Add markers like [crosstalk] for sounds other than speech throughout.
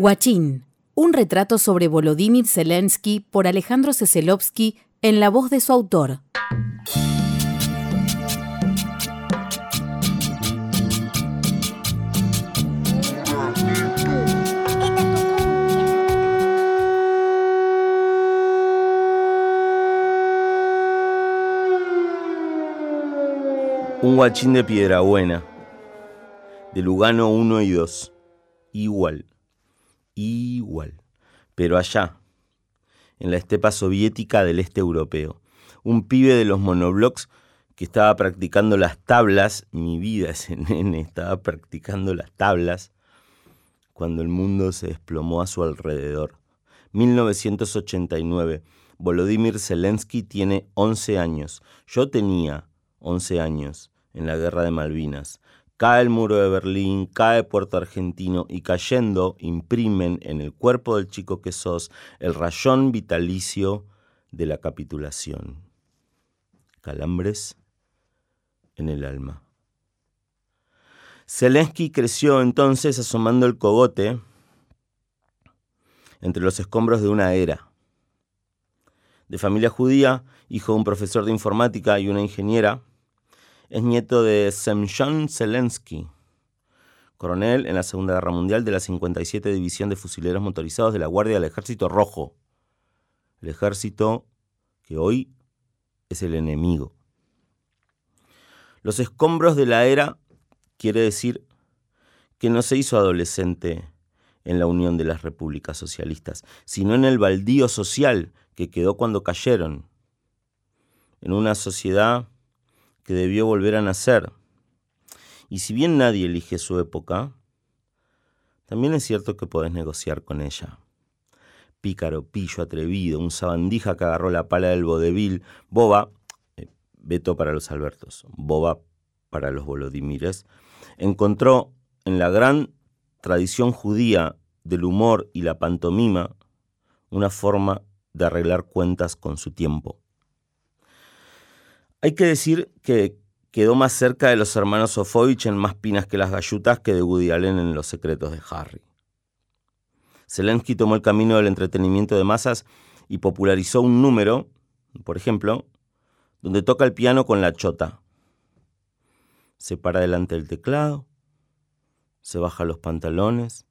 Guachín, un retrato sobre Volodymyr Zelensky por Alejandro Seselovsky en la voz de su autor. Un guachín de piedra buena, de Lugano 1 y 2, igual, igual, pero allá, en la estepa soviética del este europeo. Un pibe de los monoblocks que estaba practicando las tablas, mi vida [laughs] ese nene estaba practicando las tablas, cuando el mundo se desplomó a su alrededor. 1989. Volodymyr Zelensky tiene 11 años. Yo tenía 11 años en la guerra de Malvinas. Cae el muro de Berlín, cae Puerto Argentino y cayendo imprimen en el cuerpo del chico que sos el rayón vitalicio de la capitulación. Calambres en el alma. Zelensky creció entonces asomando el cogote entre los escombros de una era. De familia judía, hijo de un profesor de informática y una ingeniera, es nieto de Semyon Zelensky, coronel en la Segunda Guerra Mundial de la 57 División de Fusileros Motorizados de la Guardia del Ejército Rojo, el ejército que hoy es el enemigo. Los escombros de la era quiere decir que no se hizo adolescente en la unión de las repúblicas socialistas, sino en el baldío social que quedó cuando cayeron, en una sociedad que debió volver a nacer. Y si bien nadie elige su época, también es cierto que podés negociar con ella. Pícaro, pillo, atrevido, un sabandija que agarró la pala del vodevil, boba, eh, veto para los Albertos, boba para los Volodimires, encontró en la gran tradición judía del humor y la pantomima una forma de arreglar cuentas con su tiempo. Hay que decir que quedó más cerca de los hermanos Sofovich en Más pinas que las gallutas que de Woody Allen en Los secretos de Harry. Zelensky tomó el camino del entretenimiento de masas y popularizó un número, por ejemplo, donde toca el piano con la chota. Se para delante del teclado, se baja los pantalones,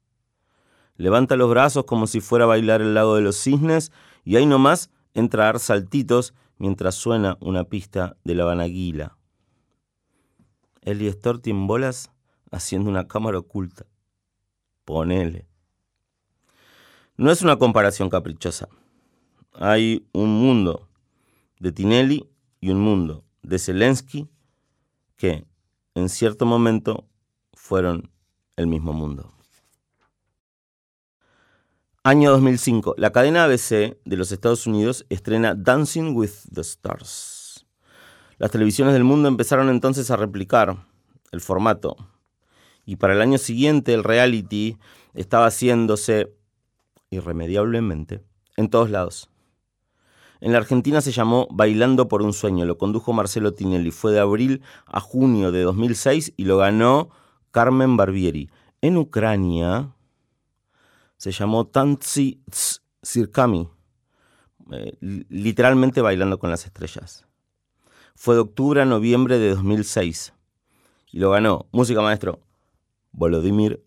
levanta los brazos como si fuera a bailar el lago de los cisnes y ahí nomás entra a dar saltitos mientras suena una pista de la Vanaguila. Eli Storti bolas haciendo una cámara oculta. Ponele. No es una comparación caprichosa. Hay un mundo de Tinelli y un mundo de Zelensky que en cierto momento fueron el mismo mundo. Año 2005. La cadena ABC de los Estados Unidos estrena Dancing with the Stars. Las televisiones del mundo empezaron entonces a replicar el formato. Y para el año siguiente el reality estaba haciéndose irremediablemente en todos lados. En la Argentina se llamó Bailando por un sueño, lo condujo Marcelo Tinelli, fue de abril a junio de 2006 y lo ganó Carmen Barbieri. En Ucrania, se llamó Tanzi Sirkami, eh, literalmente bailando con las estrellas. Fue de octubre a noviembre de 2006 y lo ganó, música maestro, Volodymyr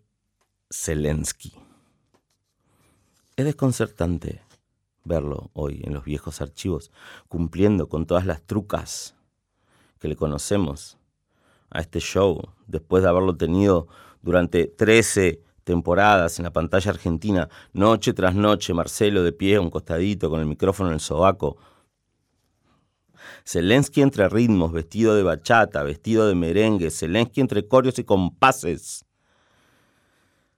Zelensky. Es desconcertante verlo hoy en los viejos archivos, cumpliendo con todas las trucas que le conocemos a este show, después de haberlo tenido durante 13 temporadas en la pantalla argentina, noche tras noche, Marcelo de pie a un costadito con el micrófono en el sobaco. Zelensky entre ritmos, vestido de bachata, vestido de merengue, Zelensky entre corios y compases.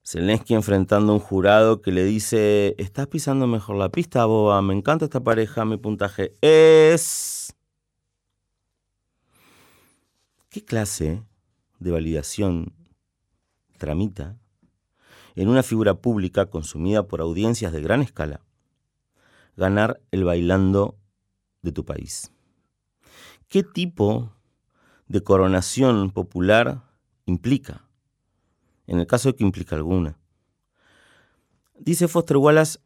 Zelensky enfrentando a un jurado que le dice, estás pisando mejor la pista, boba, me encanta esta pareja, mi puntaje es... ¿Qué clase de validación tramita en una figura pública consumida por audiencias de gran escala, ganar el bailando de tu país. ¿Qué tipo de coronación popular implica? En el caso de que implica alguna. Dice Foster Wallace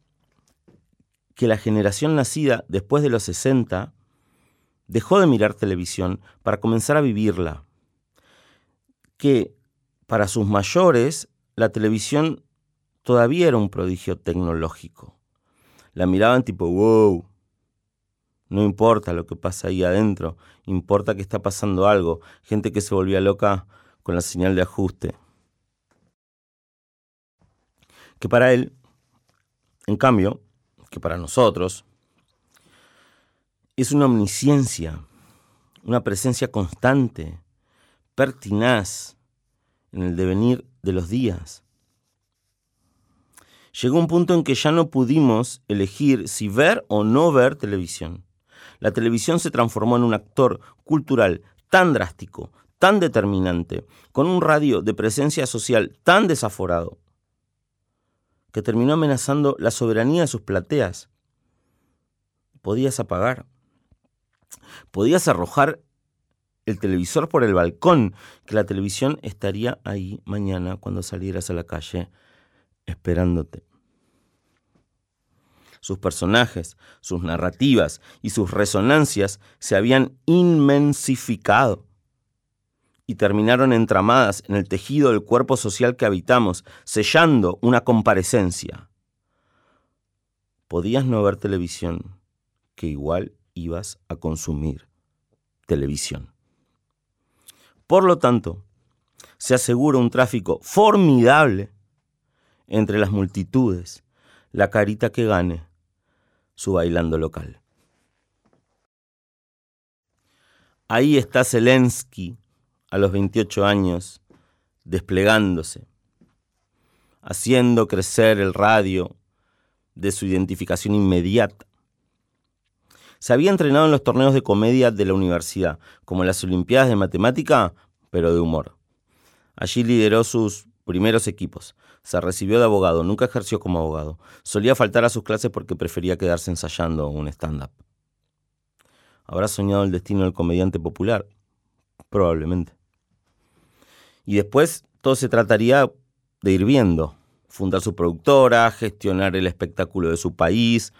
que la generación nacida después de los 60 dejó de mirar televisión para comenzar a vivirla. Que para sus mayores la televisión todavía era un prodigio tecnológico. La miraban tipo, wow, no importa lo que pasa ahí adentro, importa que está pasando algo. Gente que se volvía loca con la señal de ajuste. Que para él, en cambio, que para nosotros, es una omnisciencia, una presencia constante, pertinaz en el devenir de los días. Llegó un punto en que ya no pudimos elegir si ver o no ver televisión. La televisión se transformó en un actor cultural tan drástico, tan determinante, con un radio de presencia social tan desaforado, que terminó amenazando la soberanía de sus plateas. Podías apagar, podías arrojar el televisor por el balcón, que la televisión estaría ahí mañana cuando salieras a la calle esperándote. Sus personajes, sus narrativas y sus resonancias se habían inmensificado y terminaron entramadas en el tejido del cuerpo social que habitamos, sellando una comparecencia. Podías no ver televisión, que igual ibas a consumir televisión. Por lo tanto, se asegura un tráfico formidable entre las multitudes, la carita que gane su bailando local. Ahí está Zelensky a los 28 años, desplegándose, haciendo crecer el radio de su identificación inmediata. Se había entrenado en los torneos de comedia de la universidad, como las Olimpiadas de Matemática, pero de humor. Allí lideró sus primeros equipos. Se recibió de abogado, nunca ejerció como abogado. Solía faltar a sus clases porque prefería quedarse ensayando un stand-up. ¿Habrá soñado el destino del comediante popular? Probablemente. Y después todo se trataría de ir viendo, fundar su productora, gestionar el espectáculo de su país,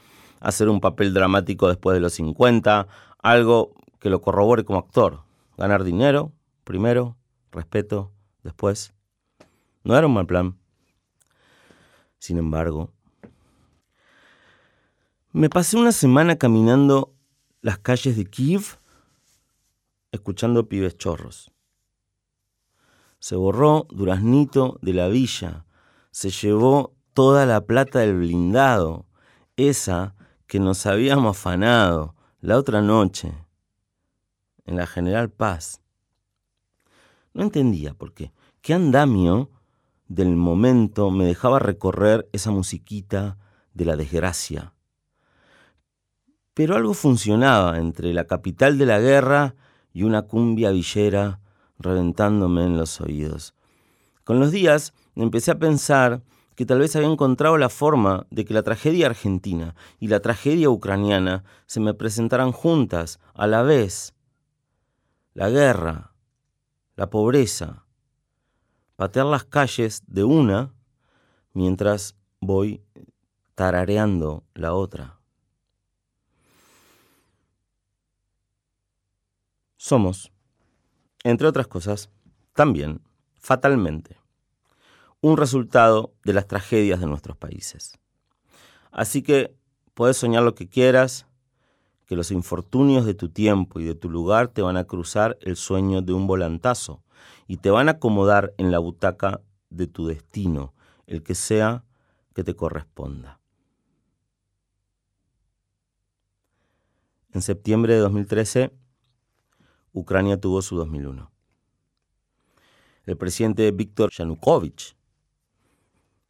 hacer un papel dramático después de los 50, algo que lo corrobore como actor, ganar dinero, primero, respeto, después. No era un mal plan. Sin embargo, me pasé una semana caminando las calles de Kiev, escuchando pibes chorros. Se borró Duraznito de la villa, se llevó toda la plata del blindado, esa que nos habíamos afanado la otra noche en la General Paz. No entendía por qué. ¿Qué andamio del momento me dejaba recorrer esa musiquita de la desgracia? Pero algo funcionaba entre la capital de la guerra y una cumbia villera reventándome en los oídos. Con los días empecé a pensar que tal vez había encontrado la forma de que la tragedia argentina y la tragedia ucraniana se me presentaran juntas, a la vez. La guerra, la pobreza, patear las calles de una mientras voy tarareando la otra. Somos, entre otras cosas, también, fatalmente, un resultado de las tragedias de nuestros países. Así que puedes soñar lo que quieras, que los infortunios de tu tiempo y de tu lugar te van a cruzar el sueño de un volantazo y te van a acomodar en la butaca de tu destino, el que sea que te corresponda. En septiembre de 2013, Ucrania tuvo su 2001. El presidente Víctor Yanukovych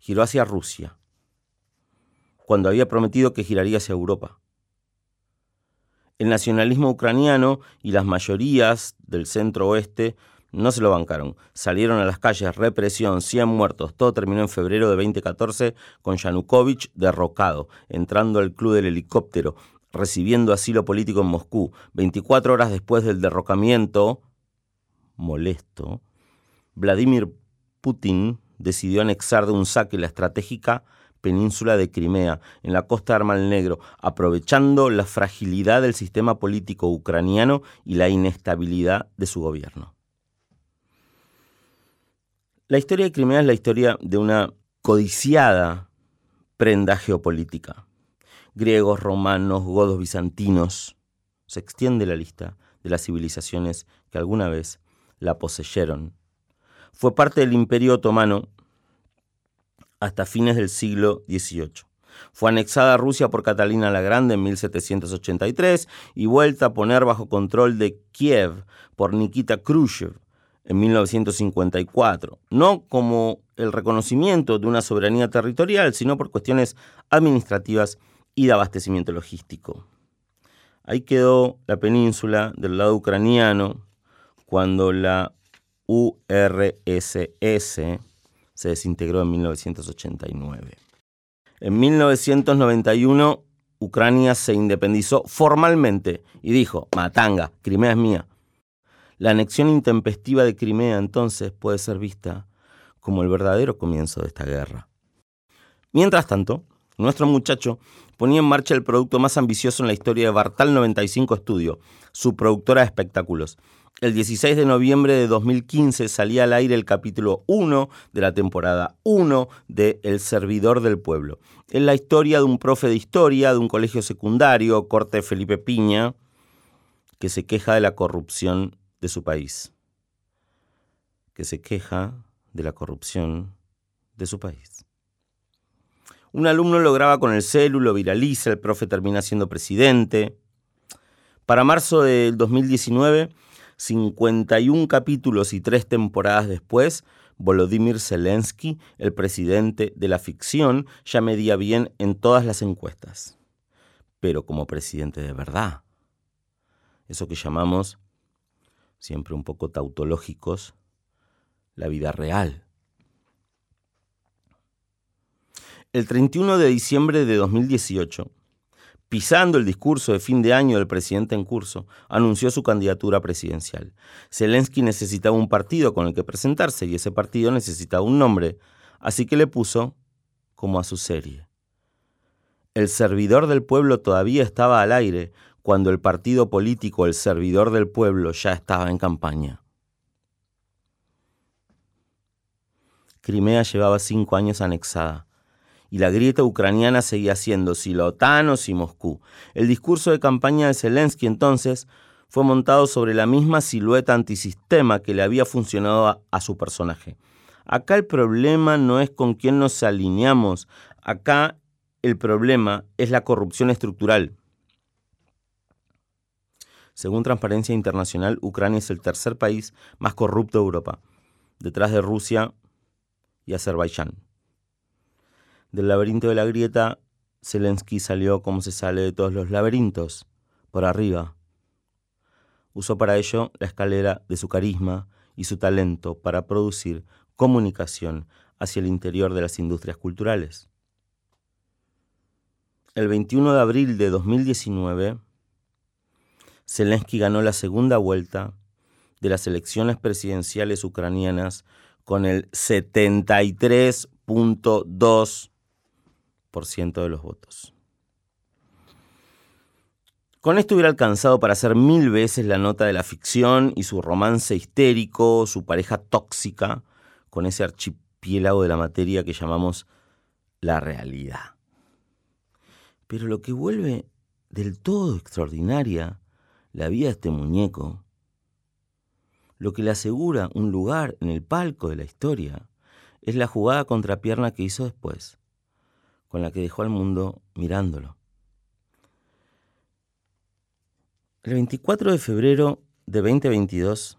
giró hacia Rusia, cuando había prometido que giraría hacia Europa. El nacionalismo ucraniano y las mayorías del centro oeste no se lo bancaron. Salieron a las calles, represión, 100 muertos. Todo terminó en febrero de 2014 con Yanukovych derrocado, entrando al club del helicóptero, recibiendo asilo político en Moscú. 24 horas después del derrocamiento, molesto, Vladimir Putin decidió anexar de un saque la estratégica península de Crimea, en la costa del Mar Negro, aprovechando la fragilidad del sistema político ucraniano y la inestabilidad de su gobierno. La historia de Crimea es la historia de una codiciada prenda geopolítica. Griegos, romanos, godos, bizantinos. Se extiende la lista de las civilizaciones que alguna vez la poseyeron. Fue parte del Imperio Otomano hasta fines del siglo XVIII. Fue anexada a Rusia por Catalina la Grande en 1783 y vuelta a poner bajo control de Kiev por Nikita Khrushchev en 1954, no como el reconocimiento de una soberanía territorial, sino por cuestiones administrativas y de abastecimiento logístico. Ahí quedó la península del lado ucraniano cuando la URSS se desintegró en 1989. En 1991, Ucrania se independizó formalmente y dijo, Matanga, Crimea es mía. La anexión intempestiva de Crimea entonces puede ser vista como el verdadero comienzo de esta guerra. Mientras tanto, nuestro muchacho ponía en marcha el producto más ambicioso en la historia de Bartal 95 Studio, su productora de espectáculos, el 16 de noviembre de 2015 salía al aire el capítulo 1 de la temporada 1 de El Servidor del Pueblo. Es la historia de un profe de historia de un colegio secundario, corte Felipe Piña, que se queja de la corrupción de su país. Que se queja de la corrupción de su país. Un alumno lo graba con el celu, lo viraliza, el profe termina siendo presidente. Para marzo del 2019 51 capítulos y tres temporadas después, Volodymyr Zelensky, el presidente de la ficción, ya medía bien en todas las encuestas. Pero como presidente de verdad. Eso que llamamos, siempre un poco tautológicos, la vida real. El 31 de diciembre de 2018, pisando el discurso de fin de año del presidente en curso, anunció su candidatura presidencial. Zelensky necesitaba un partido con el que presentarse y ese partido necesitaba un nombre, así que le puso como a su serie. El servidor del pueblo todavía estaba al aire cuando el partido político El servidor del pueblo ya estaba en campaña. Crimea llevaba cinco años anexada y la grieta ucraniana seguía siendo si la OTAN o si Moscú. El discurso de campaña de Zelensky entonces fue montado sobre la misma silueta antisistema que le había funcionado a, a su personaje. Acá el problema no es con quién nos alineamos, acá el problema es la corrupción estructural. Según Transparencia Internacional, Ucrania es el tercer país más corrupto de Europa, detrás de Rusia y Azerbaiyán. Del laberinto de la grieta, Zelensky salió como se sale de todos los laberintos, por arriba. Usó para ello la escalera de su carisma y su talento para producir comunicación hacia el interior de las industrias culturales. El 21 de abril de 2019, Zelensky ganó la segunda vuelta de las elecciones presidenciales ucranianas con el 73.2 de los votos. Con esto hubiera alcanzado para hacer mil veces la nota de la ficción y su romance histérico, su pareja tóxica, con ese archipiélago de la materia que llamamos la realidad. Pero lo que vuelve del todo extraordinaria la vida de este muñeco, lo que le asegura un lugar en el palco de la historia, es la jugada contrapierna que hizo después con la que dejó al mundo mirándolo. El 24 de febrero de 2022,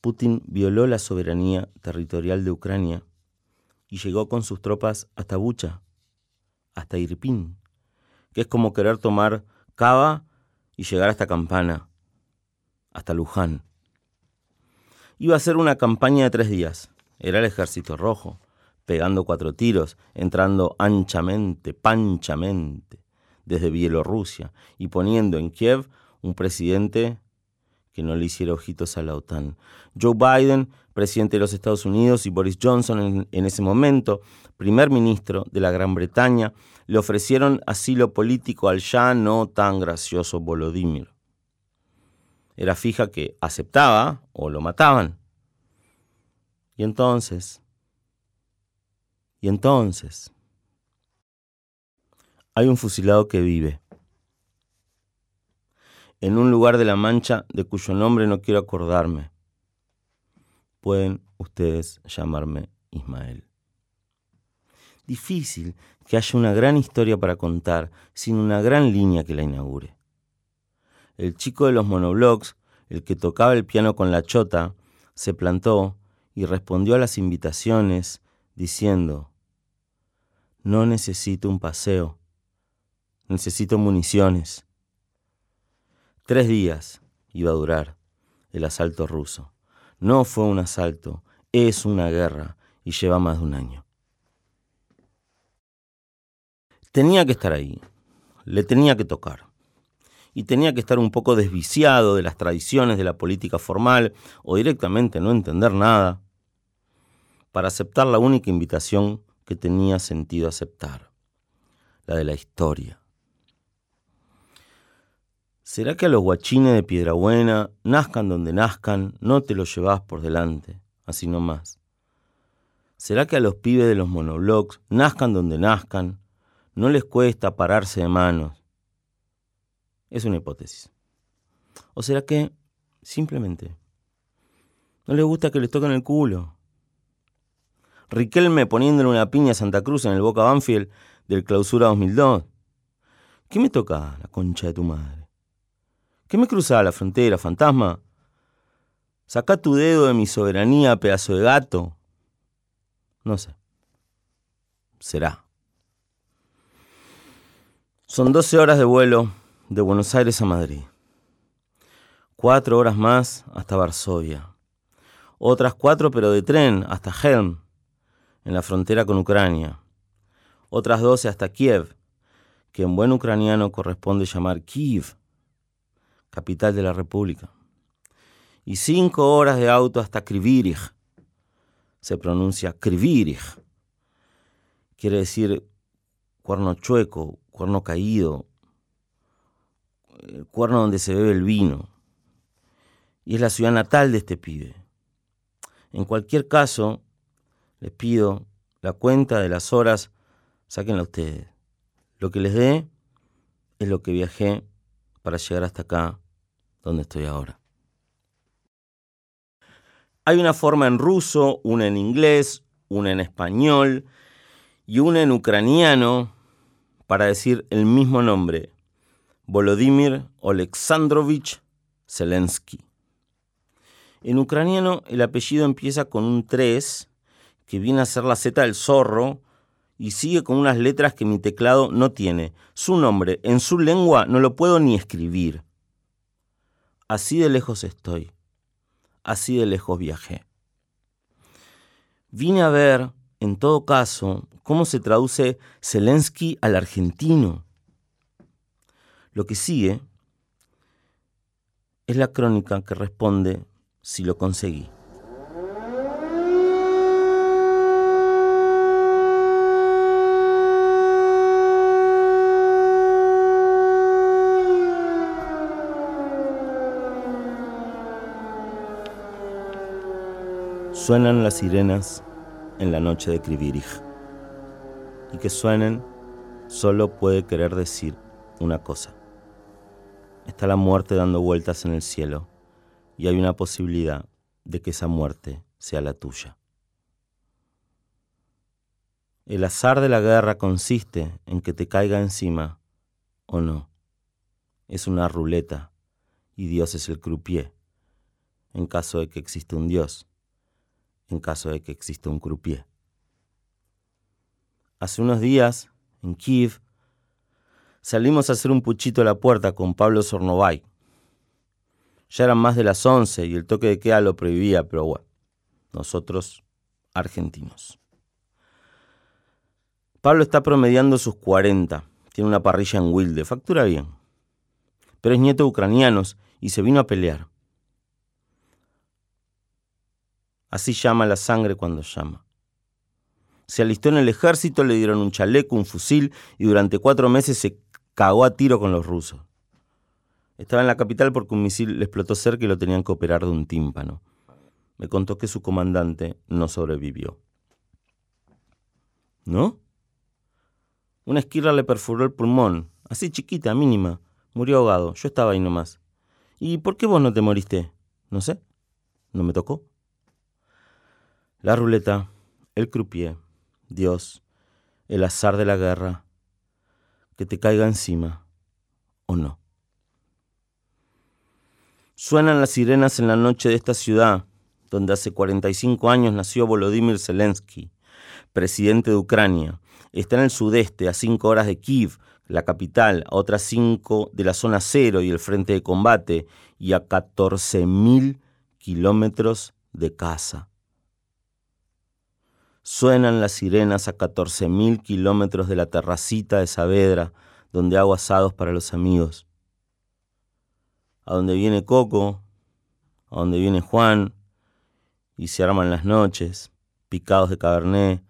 Putin violó la soberanía territorial de Ucrania y llegó con sus tropas hasta Bucha, hasta Irpin, que es como querer tomar Cava y llegar hasta Campana, hasta Luján. Iba a ser una campaña de tres días. Era el ejército rojo, pegando cuatro tiros, entrando anchamente, panchamente, desde Bielorrusia y poniendo en Kiev un presidente que no le hiciera ojitos a la OTAN. Joe Biden, presidente de los Estados Unidos, y Boris Johnson, en, en, ese momento, primer ministro de la Gran Bretaña, le ofrecieron asilo político al ya no tan gracioso Volodymyr. Era fija que aceptaba o lo mataban. Y entonces, y entonces, hay un fusilado que vive en un lugar de la Mancha de cuyo nombre no quiero acordarme. Pueden ustedes llamarme Ismael. Difícil que haya una gran historia para contar sin una gran línea que la inaugure. El chico de los monoblocks, el que tocaba el piano con la chota, se plantó y respondió a las invitaciones diciendo, no necesito un paseo, necesito municiones. Tres días iba a durar el asalto ruso. No fue un asalto, es una guerra y lleva más de un año. Tenía que estar ahí, le tenía que tocar. Y tenía que estar un poco desviciado de las tradiciones de la política formal o directamente no entender nada para aceptar la única invitación que tenía sentido aceptar, la de la historia. ¿Será que a los guachines de Piedrabuena, nazcan donde nazcan, no te los llevas por delante, así nomás? ¿Será que a los pibes de los monoblocks, nazcan donde nazcan, no les cuesta pararse de manos? Es una hipótesis. ¿O será que simplemente no les gusta que les toquen el culo? Riquelme poniéndole una piña a Santa Cruz en el Boca Banfield del Clausura 2002. ¿Qué me toca la concha de tu madre? ¿Qué me cruzaba la frontera, fantasma? Saca tu dedo de mi soberanía, pedazo de gato. No sé. Será. Son 12 horas de vuelo de Buenos Aires a Madrid. Cuatro horas más hasta Varsovia. Otras cuatro pero de tren hasta Helm, en la frontera con Ucrania. Otras doce hasta Kiev, que en buen ucraniano corresponde llamar Kiev capital de la República. Y cinco horas de auto hasta Krivirich. Se pronuncia Krivirich. Quiere decir cuerno chueco, cuerno caído, el cuerno donde se bebe el vino. Y es la ciudad natal de este pibe. En cualquier caso, les pido la cuenta de las horas, sáquenla ustedes. Lo que les dé es lo que viajé para llegar hasta acá, donde estoy ahora. Hay una forma en ruso, una en inglés, una en español y una en ucraniano para decir el mismo nombre, Volodymyr Oleksandrovich Zelensky. En ucraniano el apellido empieza con un 3, que viene a ser la Z del zorro, y sigue con unas letras que mi teclado no tiene. Su nombre en su lengua no lo puedo ni escribir. Así de lejos estoy. Así de lejos viajé. Vine a ver, en todo caso, cómo se traduce Zelensky al argentino. Lo que sigue es la crónica que responde si lo conseguí. Suenan las sirenas en la noche de Krivirich. Y que suenen solo puede querer decir una cosa. Está la muerte dando vueltas en el cielo y hay una posibilidad de que esa muerte sea la tuya. El azar de la guerra consiste en que te caiga encima o no. Es una ruleta y Dios es el croupier, en caso de que exista un Dios en caso de que exista un croupier. Hace unos días, en Kiev, salimos a hacer un puchito a la puerta con Pablo Sornovay. Ya eran más de las once y el toque de queda lo prohibía, pero bueno, nosotros argentinos. Pablo está promediando sus 40, tiene una parrilla en Wilde, factura bien, pero es nieto de ucranianos y se vino a pelear. Así llama la sangre cuando llama. Se alistó en el ejército, le dieron un chaleco, un fusil y durante cuatro meses se cagó a tiro con los rusos. Estaba en la capital porque un misil le explotó cerca y lo tenían que operar de un tímpano. Me contó que su comandante no sobrevivió. ¿No? Una esquirra le perforó el pulmón, así chiquita, mínima. Murió ahogado. Yo estaba ahí nomás. ¿Y por qué vos no te moriste? No sé. No me tocó. La ruleta, el croupier, Dios, el azar de la guerra, que te caiga encima o no. Suenan las sirenas en la noche de esta ciudad, donde hace 45 años nació Volodymyr Zelensky, presidente de Ucrania. Está en el sudeste, a 5 horas de Kiev, la capital, a otras 5 de la zona cero y el frente de combate, y a 14.000 kilómetros de casa. Suenan las sirenas a 14.000 kilómetros de la terracita de Saavedra, donde hago asados para los amigos. A donde viene Coco, a donde viene Juan, y se arman las noches, picados de cabernet,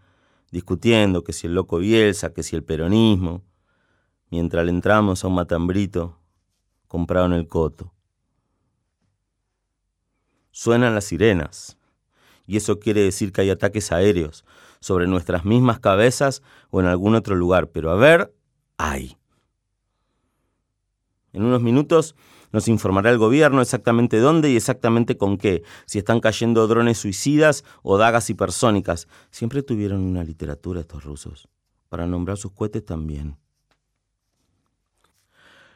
discutiendo que si el loco Bielsa, que si el peronismo, mientras le entramos a un matambrito comprado en el coto. Suenan las sirenas, y eso quiere decir que hay ataques aéreos sobre nuestras mismas cabezas o en algún otro lugar, pero a ver, hay. En unos minutos nos informará el gobierno exactamente dónde y exactamente con qué, si están cayendo drones suicidas o dagas hipersónicas. Siempre tuvieron una literatura estos rusos, para nombrar sus cohetes también.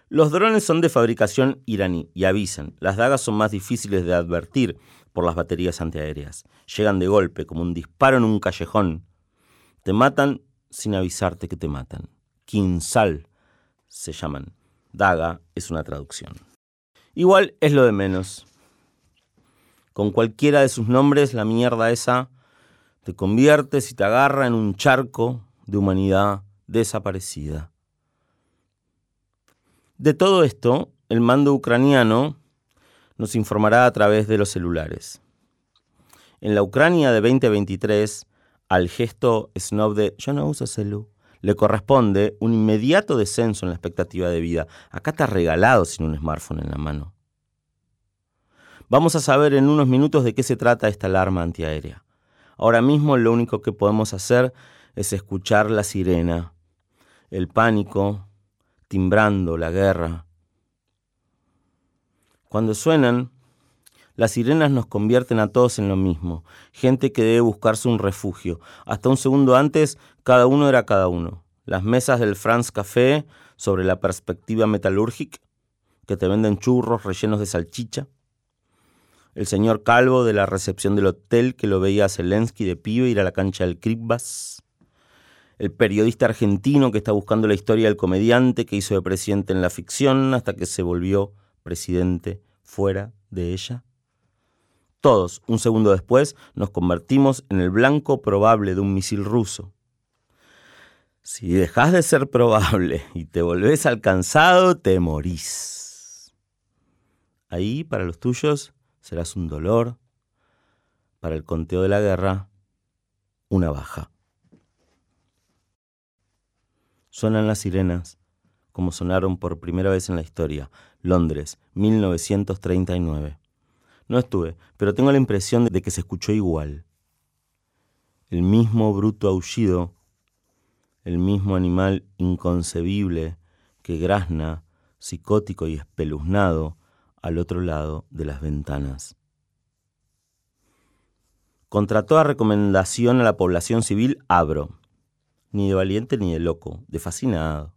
Los drones son de fabricación iraní y avisan. Las dagas son más difíciles de advertir por las baterías antiaéreas. Llegan de golpe, como un disparo en un callejón. Te matan sin avisarte que te matan. Kinsal se llaman. Daga es una traducción. Igual es lo de menos. Con cualquiera de sus nombres, la mierda esa te conviertes y te agarra en un charco de humanidad desaparecida. De todo esto, el mando ucraniano nos informará a través de los celulares. En la Ucrania de 2023, al gesto snob de yo no uso celu, le corresponde un inmediato descenso en la expectativa de vida. Acá está regalado sin un smartphone en la mano. Vamos a saber en unos minutos de qué se trata esta alarma antiaérea. Ahora mismo lo único que podemos hacer es escuchar la sirena, el pánico, timbrando la guerra. Cuando suenan, las sirenas nos convierten a todos en lo mismo, gente que debe buscarse un refugio. Hasta un segundo antes, cada uno era cada uno. Las mesas del France Café sobre la perspectiva metalúrgica, que te venden churros rellenos de salchicha. El señor Calvo de la recepción del hotel que lo veía a Zelensky de pibe ir a la cancha del Kripbas. El periodista argentino que está buscando la historia del comediante que hizo de presidente en la ficción hasta que se volvió presidente fuera de ella. Todos, un segundo después, nos convertimos en el blanco probable de un misil ruso. Si dejas de ser probable y te volvés alcanzado, te morís. Ahí, para los tuyos, serás un dolor. Para el conteo de la guerra, una baja. Suenan las sirenas, como sonaron por primera vez en la historia, Londres, 1939. No estuve, pero tengo la impresión de que se escuchó igual. El mismo bruto aullido, el mismo animal inconcebible que grazna, psicótico y espeluznado, al otro lado de las ventanas. Contra toda recomendación a la población civil, abro. Ni de valiente ni de loco, de fascinado.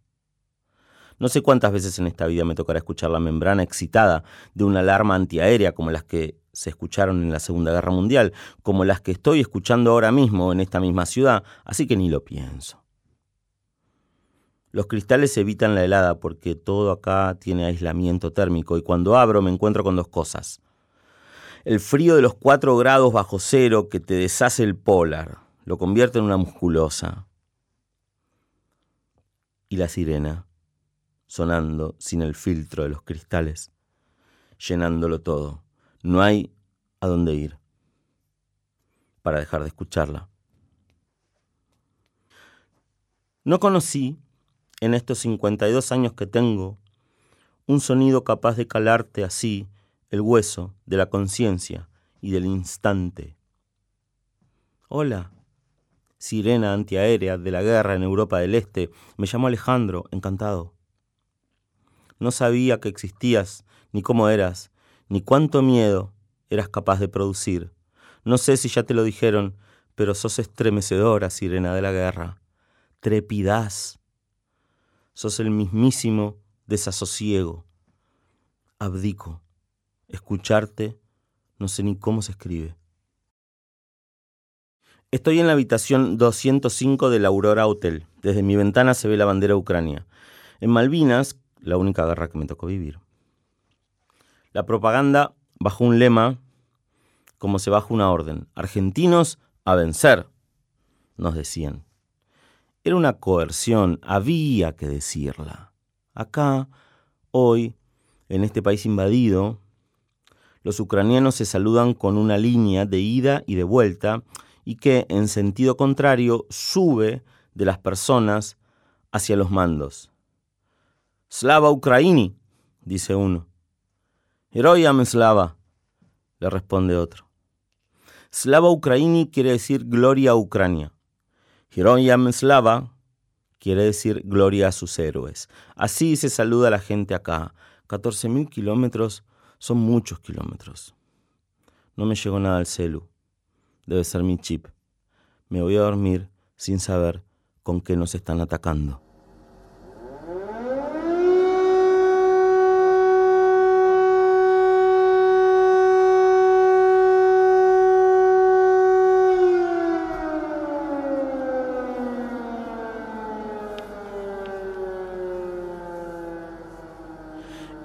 No sé cuántas veces en esta vida me tocará escuchar la membrana excitada de una alarma antiaérea como las que se escucharon en la Segunda Guerra Mundial, como las que estoy escuchando ahora mismo en esta misma ciudad, así que ni lo pienso. Los cristales evitan la helada porque todo acá tiene aislamiento térmico y cuando abro me encuentro con dos cosas. El frío de los 4 grados bajo cero que te deshace el polar, lo convierte en una musculosa. Y la sirena sonando sin el filtro de los cristales, llenándolo todo. No hay a dónde ir. para dejar de escucharla. No conocí, en estos 52 años que tengo, un sonido capaz de calarte así el hueso de la conciencia y del instante. Hola, sirena antiaérea de la guerra en Europa del Este, me llamo Alejandro, encantado. No sabía que existías, ni cómo eras, ni cuánto miedo eras capaz de producir. No sé si ya te lo dijeron, pero sos estremecedora, sirena de la guerra. Trepidás. Sos el mismísimo desasosiego. Abdico. Escucharte, no sé ni cómo se escribe. Estoy en la habitación 205 del Aurora Hotel. Desde mi ventana se ve la bandera de Ucrania. En Malvinas, la única guerra que me tocó vivir. La propaganda bajó un lema como se baja una orden. Argentinos a vencer, nos decían. Era una coerción, había que decirla. Acá, hoy, en este país invadido, los ucranianos se saludan con una línea de ida y de vuelta y que, en sentido contrario, sube de las personas hacia los mandos. Slava Ukraini, dice uno. Heroyam Slava, le responde otro. Slava Ukraini quiere decir gloria a Ucrania. Heroyam Slava quiere decir gloria a sus héroes. Así se saluda la gente acá. 14.000 kilómetros son muchos kilómetros. No me llegó nada al celu. Debe ser mi chip. Me voy a dormir sin saber con qué nos están atacando.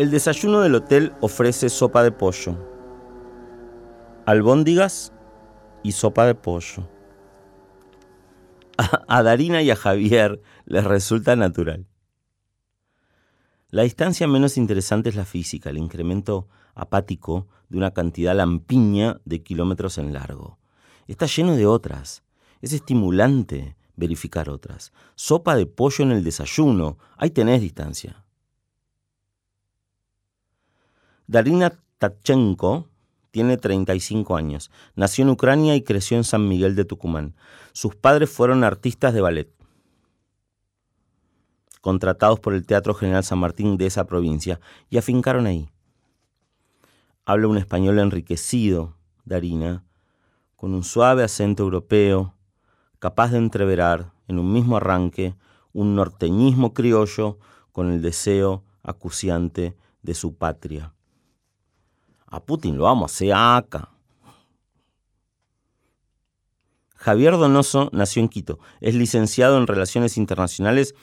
El desayuno del hotel ofrece sopa de pollo, albóndigas y sopa de pollo. A, Darina y a Javier les resulta natural. La distancia menos interesante es la física, el incremento apático de una cantidad lampiña de kilómetros en largo. Está lleno de otras. Es estimulante verificar otras. Sopa de pollo en el desayuno. Ahí tenés distancia. Darina Tachenko tiene 35 años. Nació en Ucrania y creció en San Miguel de Tucumán. Sus padres fueron artistas de ballet, contratados por el Teatro General San Martín de esa provincia, y afincaron ahí. Habla un español enriquecido, Darina, con un suave acento europeo, capaz de entreverar en un mismo arranque un norteñismo criollo con el deseo acuciante de su patria. A Putin lo amo, sea acá. Javier Donoso nació en Quito, es licenciado en Relaciones Internacionales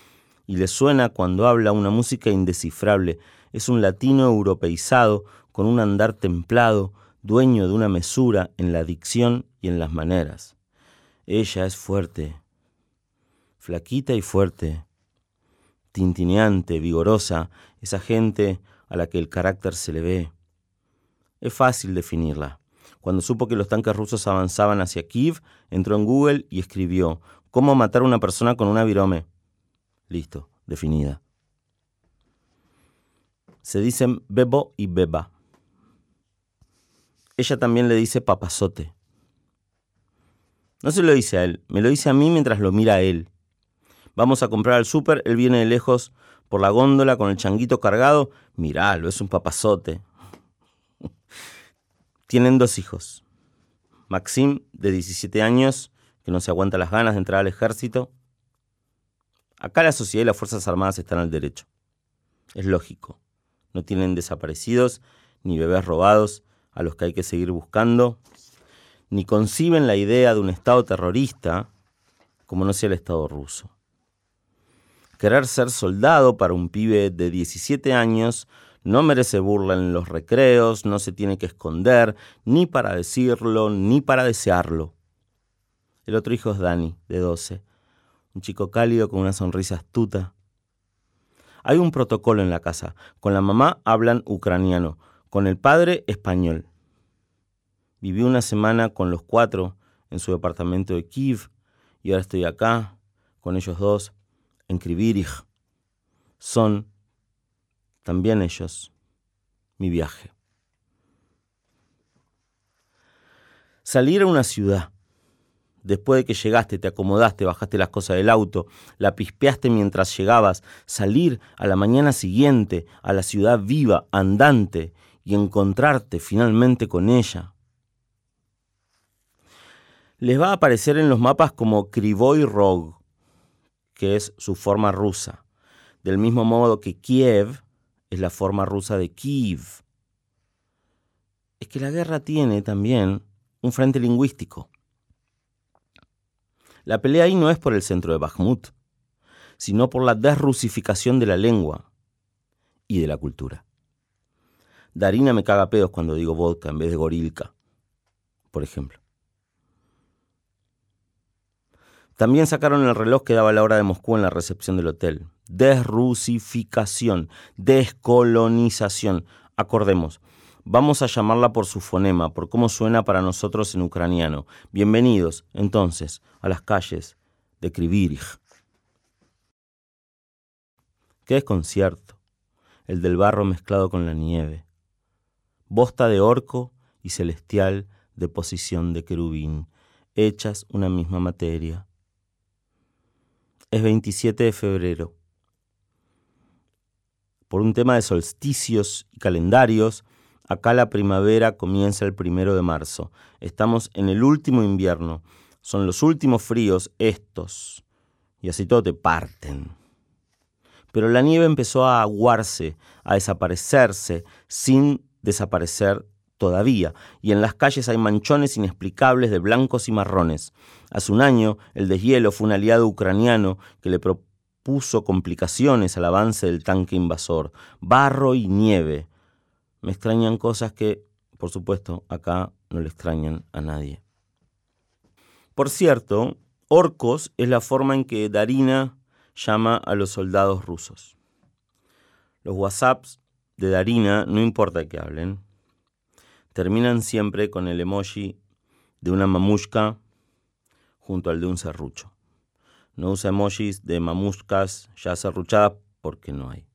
y le suena cuando habla una música indescifrable. Es un latino europeizado con un andar templado, dueño de una mesura en la dicción y en las maneras. Ella es fuerte, flaquita y fuerte, tintineante, vigorosa, esa gente a la que el carácter se le ve. Es fácil definirla. Cuando supo que los tanques rusos avanzaban hacia Kiev, entró en Google y escribió ¿Cómo matar a una persona con una virome? Listo, definida. Se dicen Bebo y Beba. Ella también le dice papazote. No se lo dice a él, me lo dice a mí mientras lo mira él. Vamos a comprar al súper, él viene de lejos por la góndola con el changuito cargado. Miralo, es un papazote. Tienen dos hijos. Maxim, de 17 años, que no se aguanta las ganas de entrar al ejército. Acá la sociedad y las Fuerzas Armadas están al derecho. Es lógico. No tienen desaparecidos ni bebés robados a los que hay que seguir buscando, ni conciben la idea de un Estado terrorista como no sea el Estado ruso. Querer ser soldado para un pibe de 17 años no merece burla en los recreos, no se tiene que esconder, ni para decirlo, ni para desearlo. El otro hijo es Dani, de 12, un chico cálido con una sonrisa astuta. Hay un protocolo en la casa. Con la mamá hablan ucraniano, con el padre español. Viví una semana con los cuatro en su departamento de Kiev y ahora estoy acá con ellos dos en Krivirich. Son también ellos mi viaje. Salir a una ciudad Después de que llegaste, te acomodaste, bajaste las cosas del auto, la pispeaste mientras llegabas, salir a la mañana siguiente a la ciudad viva, andante, y encontrarte finalmente con ella. Les va a aparecer en los mapas como Krivoy Rog, que es su forma rusa, del mismo modo que Kiev es la forma rusa de Kiev. Es que la guerra tiene también un frente lingüístico. La pelea ahí no es por el centro de Bakhmut, sino por la desrusificación de la lengua y de la cultura. Darina me caga pedos cuando digo vodka en vez de gorilka, por ejemplo. También sacaron el reloj que daba la hora de Moscú en la recepción del hotel. Desrusificación, descolonización. Acordemos, Vamos a llamarla por su fonema, por cómo suena para nosotros en ucraniano. Bienvenidos, entonces, a las calles de Krivirich. Qué desconcierto, el del barro mezclado con la nieve. Bosta de orco y celestial deposición de querubín, hechas una misma materia. Es 27 de febrero. Por un tema de solsticios y calendarios, Acá la primavera comienza el primero de marzo. Estamos en el último invierno. Son los últimos fríos estos. Y así todo te parten. Pero la nieve empezó a aguarse, a desaparecerse, sin desaparecer todavía, y en las calles hay manchones inexplicables de blancos y marrones. Hace un año, el deshielo fue un aliado ucraniano que le propuso complicaciones al avance del tanque invasor. Barro y nieve me extrañan cosas que, por supuesto, acá no le extrañan a nadie. Por cierto, orcos es la forma en que Darina llama a los soldados rusos. Los WhatsApps de Darina, no importa que hablen, terminan siempre con el emoji de una mamushka junto al de un serrucho. No usa emojis de mamushkas ya serruchadas porque no hay.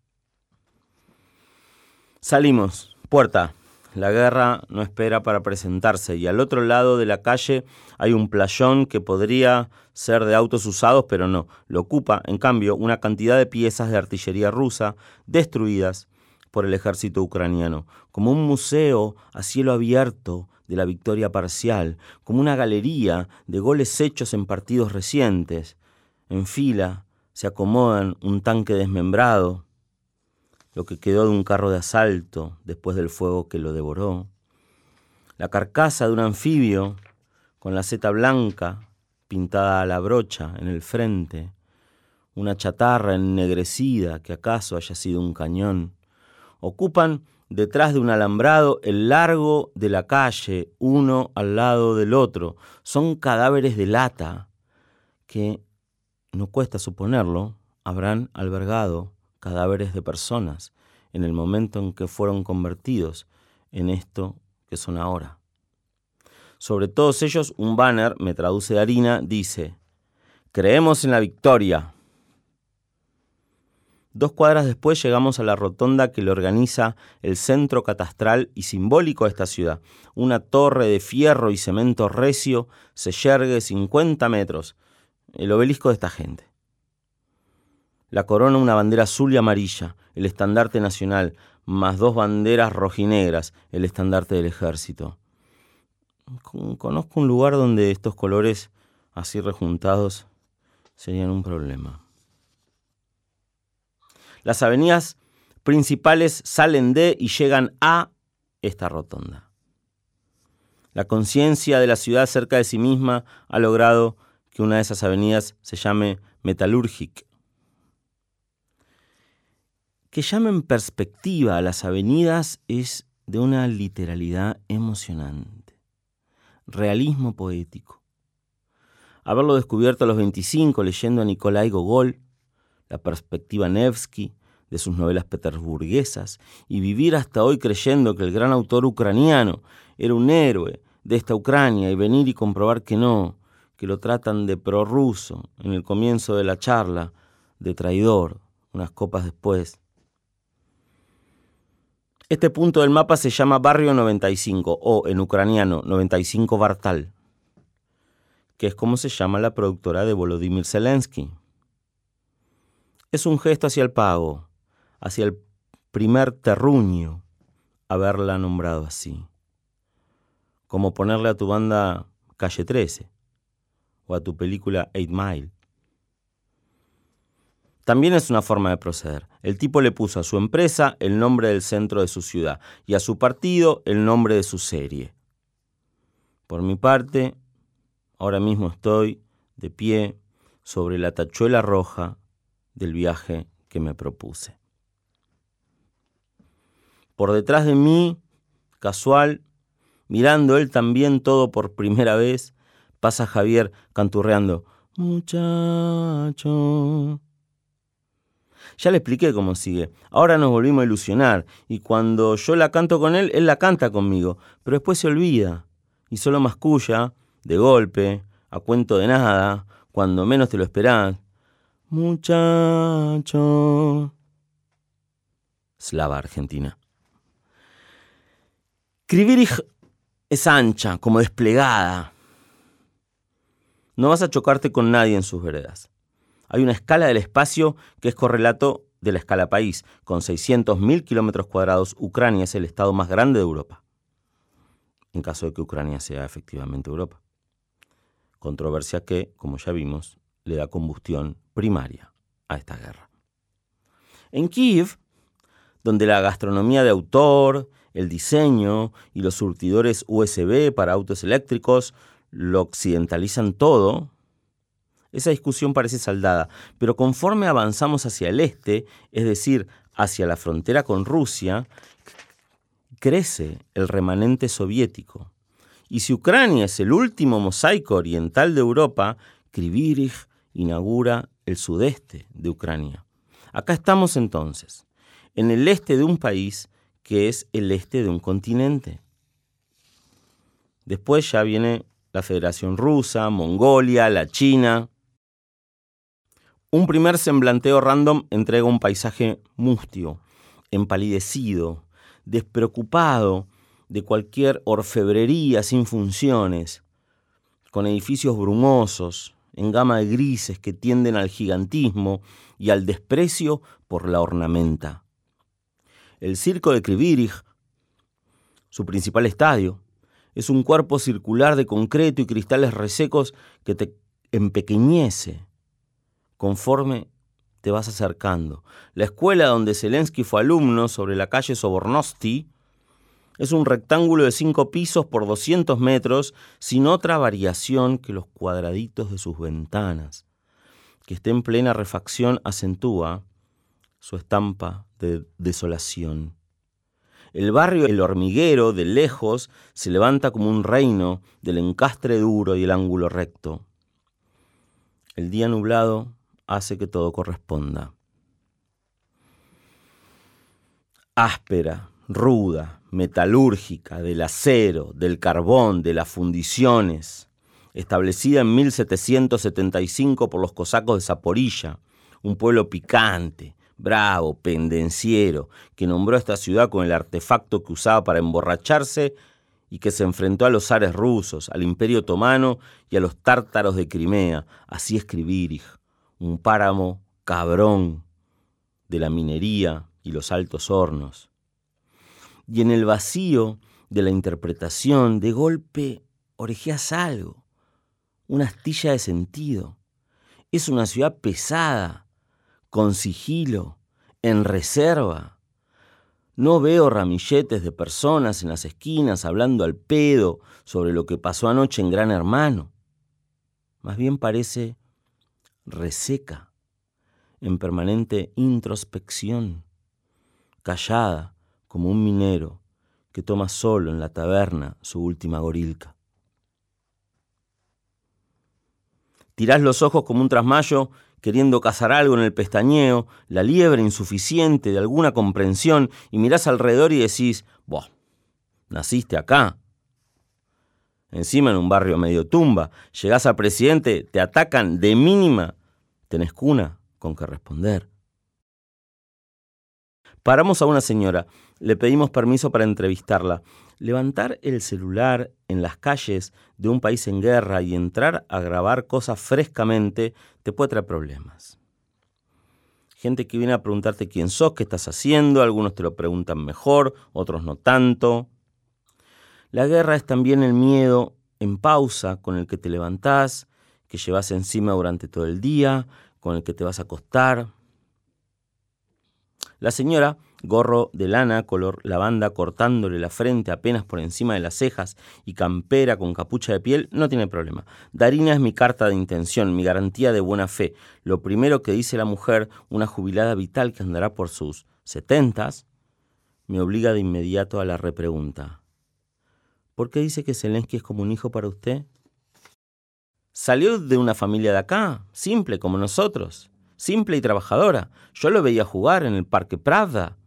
Salimos. Puerta. La guerra no espera para presentarse y al otro lado de la calle hay un playón que podría ser de autos usados, pero no. Lo ocupa, en cambio, una cantidad de piezas de artillería rusa destruidas por el ejército ucraniano, como un museo a cielo abierto de la victoria parcial, como una galería de goles hechos en partidos recientes. En fila se acomodan un tanque desmembrado, lo que quedó de un carro de asalto después del fuego que lo devoró, la carcasa de un anfibio con la seta blanca pintada a la brocha en el frente, una chatarra ennegrecida que acaso haya sido un cañón, ocupan detrás de un alambrado el largo de la calle, uno al lado del otro. Son cadáveres de lata que, no cuesta suponerlo, habrán albergado cadáveres de personas en el momento en que fueron convertidos en esto que son ahora. Sobre todos ellos, un banner, me traduce Darina, dice, creemos en la victoria. Dos cuadras después llegamos a la rotonda que le organiza el centro catastral y simbólico de esta ciudad. Una torre de fierro y cemento recio se yergue 50 metros, el obelisco de esta gente. La corona una bandera azul y amarilla, el estandarte nacional, más dos banderas rojinegras, el estandarte del ejército. Conozco un lugar donde estos colores así rejuntados serían un problema. Las avenidas principales salen de y llegan a esta rotonda. La conciencia de la ciudad cerca de sí misma ha logrado que una de esas avenidas se llame Metalurgic, que llamen perspectiva a las avenidas es de una literalidad emocionante, realismo poético. Haberlo descubierto a los 25 leyendo a Nikolai Gogol, la perspectiva Nevsky de sus novelas petersburguesas, y vivir hasta hoy creyendo que el gran autor ucraniano era un héroe de esta Ucrania y venir y comprobar que no, que lo tratan de prorruso en el comienzo de la charla, de traidor, unas copas después. Este punto del mapa se llama Barrio 95 o en ucraniano 95 Bartal, que es como se llama la productora de Volodymyr Zelensky. Es un gesto hacia el pago, hacia el primer terruño, haberla nombrado así. Como ponerle a tu banda Calle 13 o a tu película Eight Mile. También es una forma de proceder. El tipo le puso a su empresa el nombre del centro de su ciudad y a su partido el nombre de su serie. Por mi parte, ahora mismo estoy de pie sobre la tachuela roja del viaje que me propuse. Por detrás de mí, casual, mirando él también todo por primera vez, pasa Javier canturreando, muchacho. Ya le expliqué cómo sigue. Ahora nos volvimos a ilusionar y cuando yo la canto con él, él la canta conmigo, pero después se olvida y solo masculla, de golpe, a cuento de nada, cuando menos te lo esperás. Muchacho. Slava Argentina. Krivirich es ancha, como desplegada. No vas a chocarte con nadie en sus veredas. Hay una escala del espacio que es correlato de la escala país. Con 600.000 kilómetros cuadrados, Ucrania es el estado más grande de Europa. En caso de que Ucrania sea efectivamente Europa. Controversia que, como ya vimos, le da combustión primaria a esta guerra. En Kiev, donde la gastronomía de autor, el diseño y los surtidores USB para autos eléctricos lo occidentalizan todo, esa discusión parece saldada, pero conforme avanzamos hacia el este, es decir, hacia la frontera con Rusia, crece el remanente soviético. Y si Ucrania es el último mosaico oriental de Europa, Krivirich inaugura el sudeste de Ucrania. Acá estamos entonces, en el este de un país que es el este de un continente. Después ya viene la Federación Rusa, Mongolia, la China. Un primer semblanteo random entrega un paisaje mustio, empalidecido, despreocupado de cualquier orfebrería sin funciones, con edificios brumosos, en gama de grises que tienden al gigantismo y al desprecio por la ornamenta el circo de Krivirich, su principal estadio, es un cuerpo circular de concreto y cristales resecos que te empequeñece conforme te vas acercando. La escuela donde Zelensky fue alumno, sobre la calle Sobornosti, es un rectángulo de cinco pisos por 200 metros, sin otra variación que los cuadraditos de sus ventanas. Que esté en plena refacción acentúa su estampa de desolación. El barrio El Hormiguero, de lejos, se levanta como un reino del encastre duro y el ángulo recto. El día nublado hace que todo corresponda. Áspera, ruda, metalúrgica, del acero, del carbón, de las fundiciones, establecida en 1775 por los cosacos de Zaporilla, un pueblo picante, bravo, pendenciero, que nombró a esta ciudad con el artefacto que usaba para emborracharse y que se enfrentó a los zares rusos, al imperio otomano y a los tártaros de Crimea. Así escribir, un páramo cabrón de la minería y los altos hornos. Y en el vacío de la interpretación, de golpe orejeas algo, una astilla de sentido. Es una ciudad pesada, con sigilo, en reserva. No veo ramilletes de personas en las esquinas hablando al pedo sobre lo que pasó anoche en Gran Hermano. Más bien parece reseca, en permanente introspección, callada como un minero que toma solo en la taberna su última gorilca. Tirás los ojos como un trasmayo queriendo cazar algo en el pestañeo, la liebre insuficiente de alguna comprensión, y mirás alrededor y decís, Buah, naciste acá. Encima en un barrio medio tumba, llegás al presidente, te atacan de mínima, tenés cuna con que responder. Paramos a una señora, le pedimos permiso para entrevistarla. Levantar el celular en las calles de un país en guerra y entrar a grabar cosas frescamente te puede traer problemas. Gente que viene a preguntarte quién sos, qué estás haciendo, algunos te lo preguntan mejor, otros no tanto. La guerra es también el miedo en pausa con el que te levantás, que llevas encima durante todo el día, con el que te vas a acostar. La señora, gorro de lana color lavanda cortándole la frente apenas por encima de las cejas y campera con capucha de piel, no tiene problema. Darina es mi carta de intención, mi garantía de buena fe. Lo primero que dice la mujer, una jubilada vital que andará por sus setentas, me obliga de inmediato a la repregunta. ¿Por qué dice que Zelensky es como un hijo para usted? Salió de una familia de acá, simple como nosotros simple y trabajadora. Yo lo veía jugar en el Parque Pravda.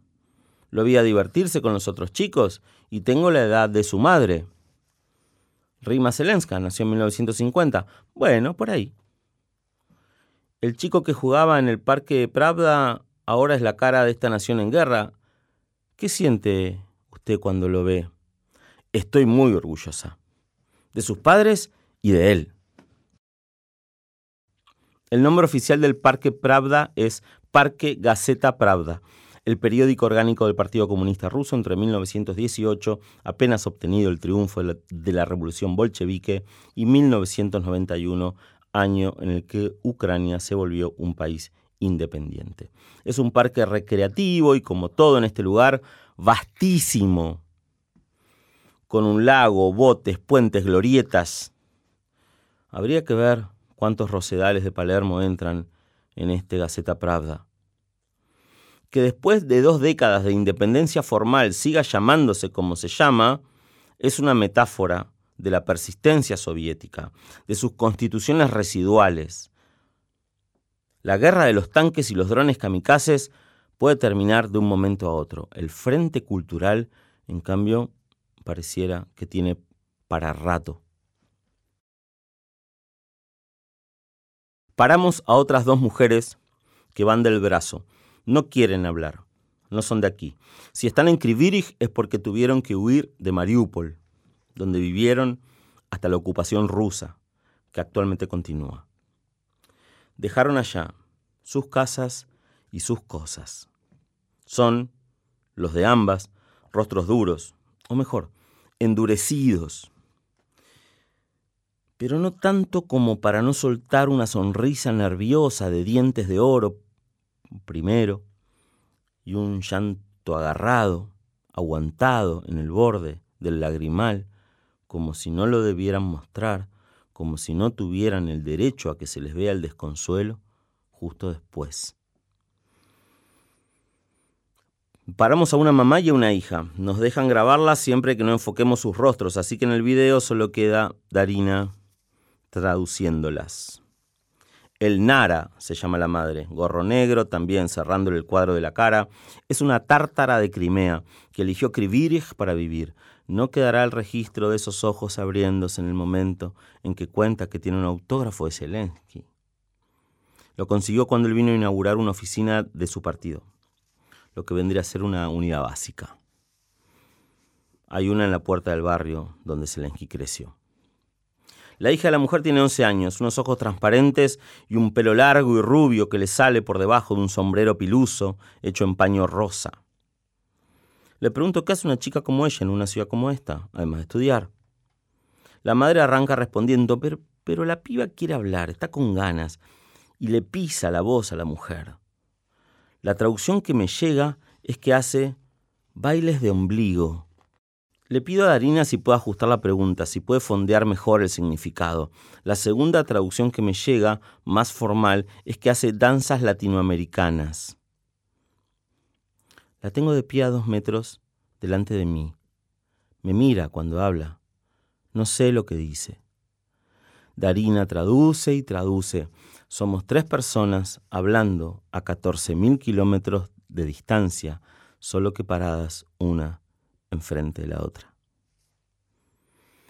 Lo veía divertirse con los otros chicos y tengo la edad de su madre. Rima Zelenska nació en 1950. Bueno, por ahí. El chico que jugaba en el Parque Pravda ahora es la cara de esta nación en guerra. ¿Qué siente usted cuando lo ve? Estoy muy orgullosa. De sus padres y de él. El nombre oficial del Parque Pravda es Parque Gaceta Pravda, el periódico orgánico del Partido Comunista Ruso entre 1918, apenas obtenido el triunfo de la, Revolución Bolchevique, y 1991, año en el que Ucrania se volvió un país independiente. Es un parque recreativo y como todo en este lugar, vastísimo, con un lago, botes, puentes, glorietas. Habría que ver cuántos rosedales de Palermo entran en este Gaceta Pravda. Que después de dos décadas de independencia formal siga llamándose como se llama, es una metáfora de la persistencia soviética, de sus constituciones residuales. La guerra de los tanques y los drones kamikazes puede terminar de un momento a otro. El frente cultural, en cambio, pareciera que tiene para rato. Paramos a otras dos mujeres que van del brazo. No quieren hablar. No son de aquí. Si están en Krivirich es porque tuvieron que huir de Mariupol, donde vivieron hasta la ocupación rusa, que actualmente continúa. Dejaron allá sus casas y sus cosas. Son, los de ambas, rostros duros, o mejor, endurecidos, pero no tanto como para no soltar una sonrisa nerviosa de dientes de oro primero y un llanto agarrado, aguantado en el borde del lagrimal, como si no lo debieran mostrar, como si no tuvieran el derecho a que se les vea el desconsuelo justo después. Paramos a una mamá y a una hija. Nos dejan grabarla siempre que no enfoquemos sus rostros, así que en el video solo queda Darina traduciéndolas. El Nara se llama la madre, gorro negro, también cerrándole el cuadro de la cara. Es una tártara de Crimea que eligió Krivirich para vivir. No quedará el registro de esos ojos abriéndose en el momento en que cuenta que tiene un autógrafo de Zelensky. Lo consiguió cuando él vino a inaugurar una oficina de su partido, lo que vendría a ser una unidad básica. Hay una en la puerta del barrio donde Zelensky creció. La hija de la mujer tiene 11 años, unos ojos transparentes y un pelo largo y rubio que le sale por debajo de un sombrero piluso hecho en paño rosa. Le pregunto qué hace una chica como ella en una ciudad como esta, además de estudiar. La madre arranca respondiendo, pero, pero la piba quiere hablar, está con ganas, y le pisa la voz a la mujer. La traducción que me llega es que hace bailes de ombligo le pido a Darina si puede ajustar la pregunta, si puede fondear mejor el significado. La segunda traducción que me llega, más formal, es que hace danzas latinoamericanas. La tengo de pie a dos metros delante de mí. Me mira cuando habla. No sé lo que dice. Darina traduce y traduce. Somos tres personas hablando a 14.000 kilómetros de distancia, solo que paradas una enfrente de la otra.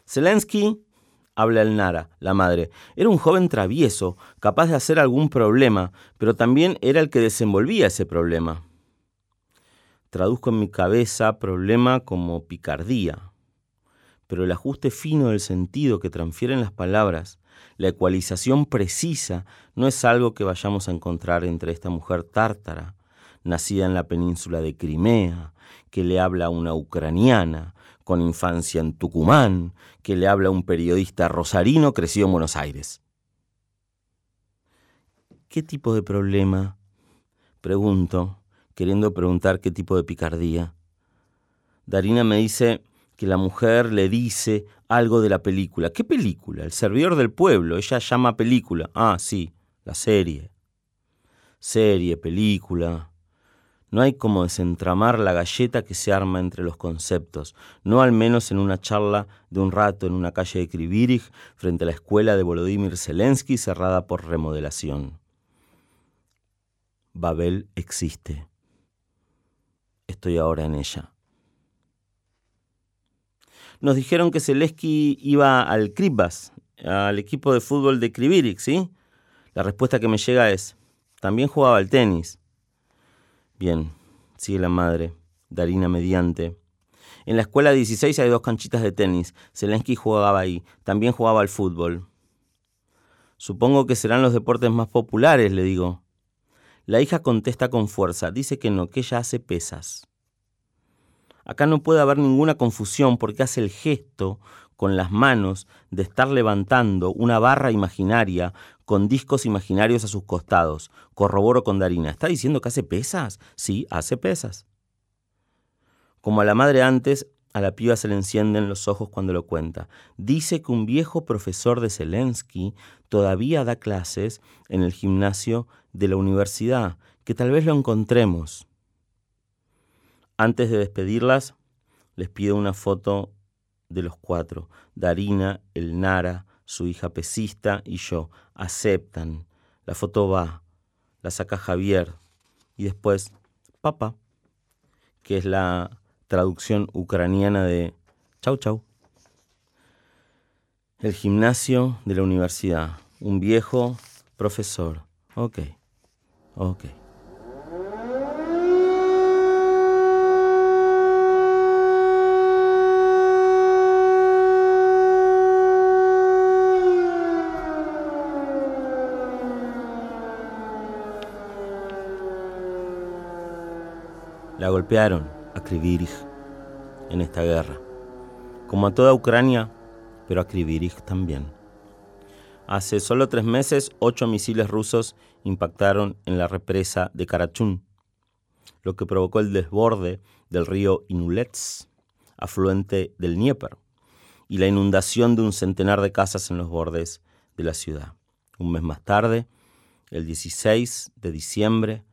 Zelensky habla el Nara, la madre. Era un joven travieso, capaz de hacer algún problema, pero también era el que desenvolvía ese problema. Traduzco en mi cabeza problema como picardía, pero el ajuste fino del sentido que transfieren las palabras, la ecualización precisa, no es algo que vayamos a encontrar entre esta mujer tártara, nacida en la península de Crimea, que le habla a una ucraniana, con infancia en Tucumán, que le habla a un periodista rosarino crecido en Buenos Aires. ¿Qué tipo de problema? Pregunto, queriendo preguntar qué tipo de picardía. Darina me dice que la mujer le dice algo de la película. ¿Qué película? El servidor del pueblo. Ella llama película. Ah, sí, la serie. Serie, película. No hay como desentramar la galleta que se arma entre los conceptos, no al menos en una charla de un rato en una calle de Krivirich frente a la escuela de Volodymyr Zelensky cerrada por remodelación. Babel existe. Estoy ahora en ella. Nos dijeron que Zelensky iba al Kribas, al equipo de fútbol de Krivirich, ¿sí? La respuesta que me llega es, también jugaba al tenis. Bien, sigue la madre, Darina mediante. En la escuela 16 hay dos canchitas de tenis. Zelensky jugaba ahí. También jugaba al fútbol. Supongo que serán los deportes más populares, le digo. La hija contesta con fuerza. Dice que no, que ella hace pesas. Acá no puede haber ninguna confusión porque hace el gesto con las manos de estar levantando una barra imaginaria con discos imaginarios a sus costados. Corroboro con Darina. ¿Está diciendo que hace pesas? Sí, hace pesas. Como a la madre antes, a la piba se le encienden los ojos cuando lo cuenta. Dice que un viejo profesor de Zelensky todavía da clases en el gimnasio de la universidad, que tal vez lo encontremos. Antes de despedirlas, les pido una foto de los cuatro, Darina, el Nara, su hija pesista y yo, aceptan. La foto va, la saca Javier y después papá, que es la traducción ucraniana de chau chau. El gimnasio de la universidad, un viejo profesor. Ok, ok. La golpearon a Krivirich en esta guerra, como a toda Ucrania, pero a Krivirich también. Hace solo tres meses, ocho misiles rusos impactaron en la represa de Karachun, lo que provocó el desborde del río Inulets, afluente del Dnieper, y la inundación de un centenar de casas en los bordes de la ciudad. Un mes más tarde, el 16 de diciembre,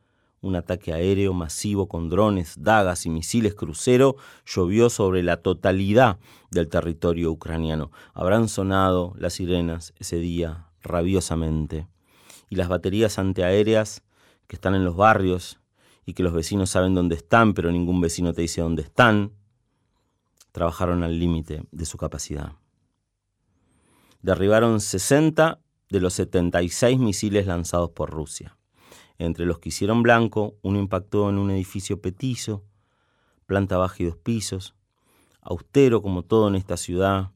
un ataque aéreo masivo con drones, dagas y misiles crucero llovió sobre la totalidad del territorio ucraniano. Habrán sonado las sirenas ese día rabiosamente. Y las baterías antiaéreas que están en los barrios y que los vecinos saben dónde están, pero ningún vecino te dice dónde están, trabajaron al límite de su capacidad. Derribaron 60 de los 76 misiles lanzados por Rusia. Entre los que hicieron blanco, uno impactó en un edificio petizo, planta baja y dos pisos, austero como todo en esta ciudad,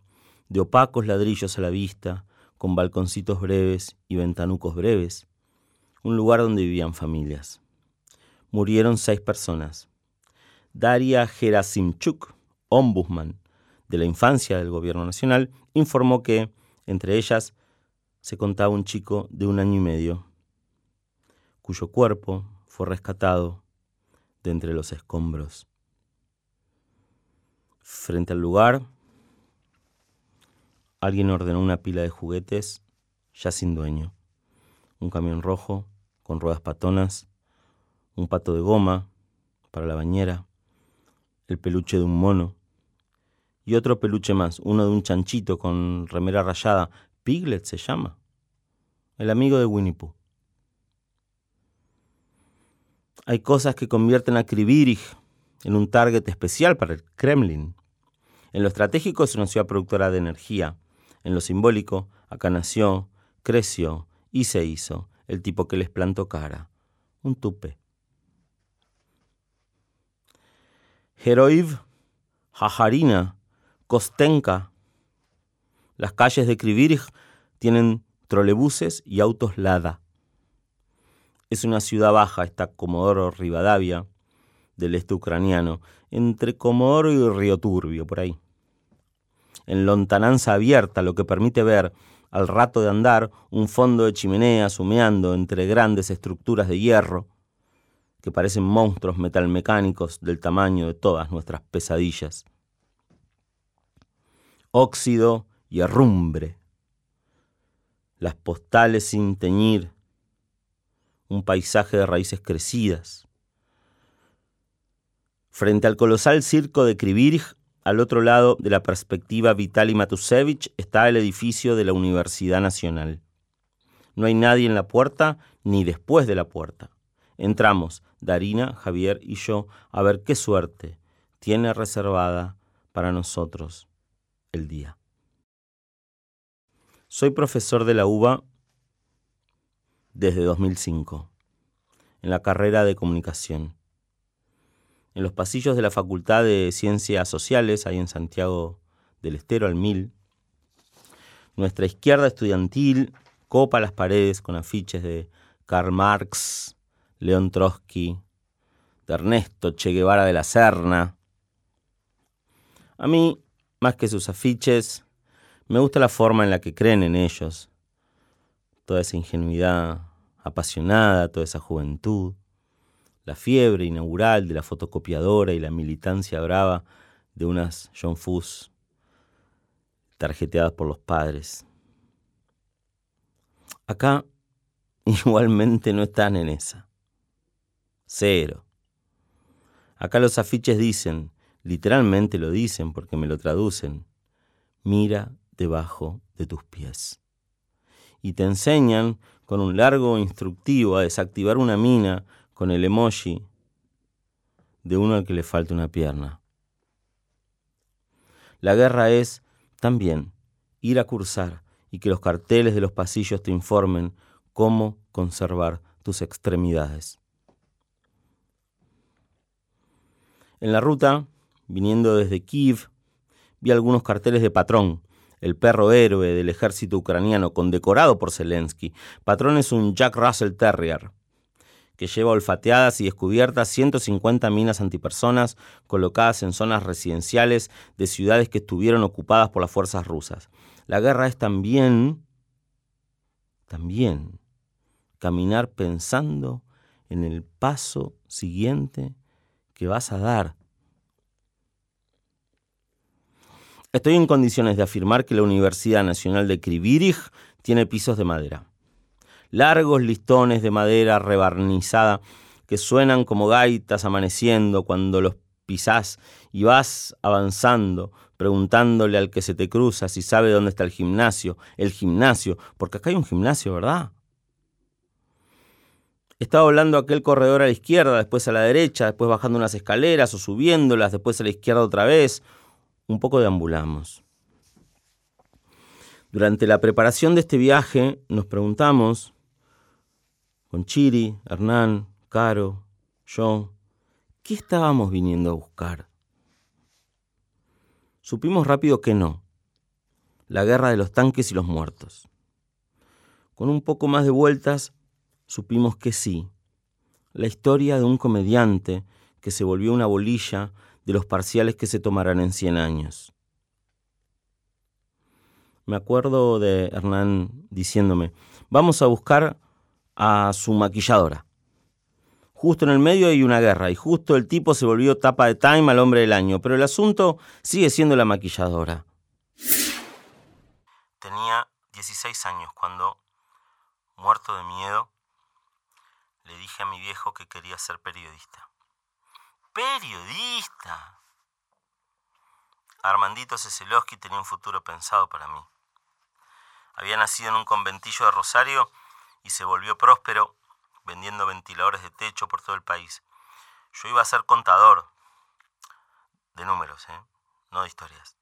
de opacos ladrillos a la vista, con balconcitos breves y ventanucos breves, un lugar donde vivían familias. Murieron seis personas. Daria Gerasimchuk, ombudsman de la infancia del gobierno nacional, informó que, entre ellas, se contaba un chico de un año y medio cuyo cuerpo fue rescatado de entre los escombros. Frente al lugar, alguien ordenó una pila de juguetes ya sin dueño. Un camión rojo con ruedas patonas, un pato de goma para la bañera, el peluche de un mono y otro peluche más, uno de un chanchito con remera rayada. Piglet se llama. El amigo de Winnie Pooh. Hay cosas que convierten a Krivirich en un target especial para el Kremlin. En lo estratégico es una ciudad productora de energía. En lo simbólico, acá nació, creció y se hizo el tipo que les plantó cara, un tupe. Heroiv, Jajarina, Kostenka. Las calles de Krivirj tienen trolebuses y autos Lada. Es una ciudad baja, está Comodoro Rivadavia, del este ucraniano, entre Comodoro y Río Turbio, por ahí. En lontananza abierta, lo que permite ver, al rato de andar, un fondo de chimeneas humeando entre grandes estructuras de hierro, que parecen monstruos metalmecánicos del tamaño de todas nuestras pesadillas. Óxido y herrumbre. Las postales sin teñir. Un paisaje de raíces crecidas. Frente al colosal circo de Krivirj, al otro lado de la perspectiva Vitali Matusevich, está el edificio de la Universidad Nacional. No hay nadie en la puerta ni después de la puerta. Entramos, Darina, Javier y yo, a ver qué suerte tiene reservada para nosotros el día. Soy profesor de la UBA desde 2005, en la carrera de comunicación. En los pasillos de la Facultad de Ciencias Sociales, ahí en Santiago del Estero al Mil, nuestra izquierda estudiantil copa las paredes con afiches de Karl Marx, León Trotsky, de Ernesto Che Guevara de la Serna. A mí, más que sus afiches, me gusta la forma en la que creen en ellos, toda esa ingenuidad apasionada, toda esa juventud, la fiebre inaugural de la fotocopiadora y la militancia brava de unas John Fuss tarjeteadas por los padres. Acá [laughs] igualmente no están en esa. Cero. Acá los afiches dicen, literalmente lo dicen porque me lo traducen, mira debajo de tus pies. Y te enseñan con un largo instructivo a desactivar una mina con el emoji de uno al que le falta una pierna. La guerra es también ir a cursar y que los carteles de los pasillos te informen cómo conservar tus extremidades. En la ruta, viniendo desde Kiev, vi algunos carteles de Patrón, el perro héroe del ejército ucraniano condecorado por Zelensky. Patrón es un Jack Russell Terrier que lleva olfateadas y descubiertas 150 minas antipersonas colocadas en zonas residenciales de ciudades que estuvieron ocupadas por las fuerzas rusas. La guerra es también, también, caminar pensando en el paso siguiente que vas a dar. Estoy en condiciones de afirmar que la Universidad Nacional de Krivirij tiene pisos de madera. Largos listones de madera rebarnizada que suenan como gaitas amaneciendo cuando los pisás y vas avanzando, preguntándole al que se te cruza si sabe dónde está el gimnasio, el gimnasio, porque acá hay un gimnasio, ¿verdad? Estaba hablando aquel corredor a la izquierda, después a la derecha, después bajando unas escaleras o subiéndolas, después a la izquierda otra vez. Un poco deambulamos. Durante la preparación de este viaje nos preguntamos, con Chiri, Hernán, Caro, yo, ¿qué estábamos viniendo a buscar? Supimos rápido que no, la guerra de los tanques y los muertos. Con un poco más de vueltas supimos que sí. La historia de un comediante que se volvió una bolilla de los parciales que se tomarán en 100 años. Me acuerdo de Hernán diciéndome, vamos a buscar a su maquilladora. Justo en el medio hay una guerra y justo el tipo se volvió tapa de Time al hombre del año, pero el asunto sigue siendo la maquilladora. Tenía 16 años cuando, muerto de miedo, le dije a mi viejo que quería ser periodista. ¡Periodista! Armandito Ceselowski tenía un futuro pensado para mí. Había nacido en un conventillo de Rosario y se volvió próspero vendiendo ventiladores de techo por todo el país. Yo iba a ser contador de números, ¿eh? no de historias.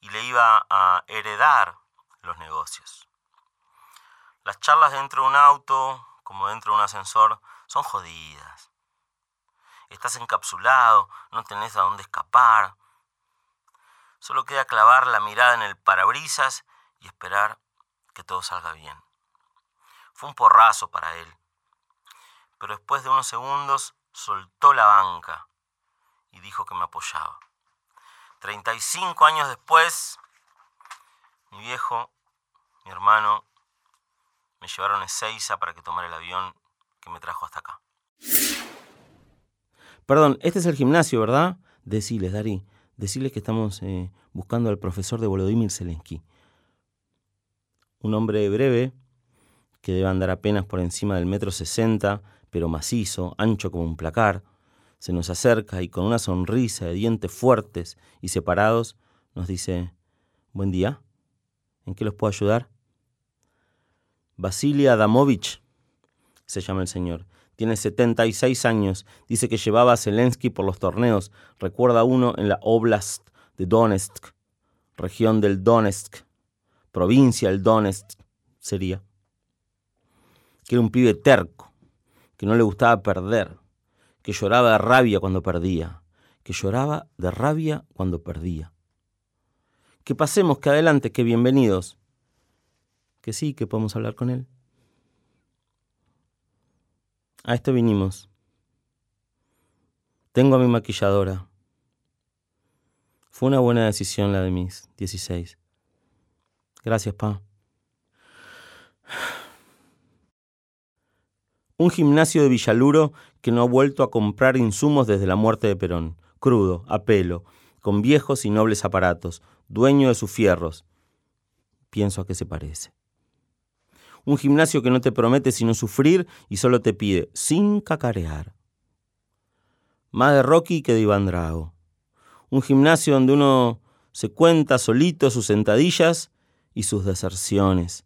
y le iba a heredar los negocios. Las charlas dentro de un auto, como dentro de un ascensor, son jodidas. Estás encapsulado, no tenés a dónde escapar. Solo queda clavar la mirada en el parabrisas y esperar que todo salga bien. Fue un porrazo para él. Pero después de unos segundos soltó la banca y dijo que me apoyaba. 35 años después, mi viejo, mi hermano, me llevaron a Ezeiza para que tomara el avión que me trajo hasta acá. Perdón, este es el gimnasio, ¿verdad? Deciles, Dari, deciles que estamos eh, buscando al profesor de Volodymyr Zelensky. Un hombre breve, que debe andar apenas por encima del metro sesenta, pero macizo, ancho como un placar, se nos acerca y con una sonrisa de dientes fuertes y separados nos dice, buen día, ¿en qué los puedo ayudar? Vasily Adamovich, se llama el señor. Tiene 76 años. Dice que llevaba a Zelensky por los torneos. Recuerda uno en la Oblast de Donetsk, región del Donetsk, provincia del Donetsk sería. Que era un pibe terco, que no le gustaba perder, que lloraba de rabia cuando perdía, que lloraba de rabia cuando perdía. Que pasemos, que adelante, que bienvenidos. Que sí, que podemos hablar con él. A esto vinimos. Tengo a mi maquilladora. Fue una buena decisión la de mis 16. Gracias, Pa. Un gimnasio de Villaluro que no ha vuelto a comprar insumos desde la muerte de Perón, crudo, a pelo, con viejos y nobles aparatos, dueño de sus fierros. Pienso a qué se parece. Un gimnasio que no te promete sino sufrir y solo te pide, sin cacarear. Más de Rocky que de Iván Drago. Un gimnasio donde uno se cuenta solito sus sentadillas y sus deserciones.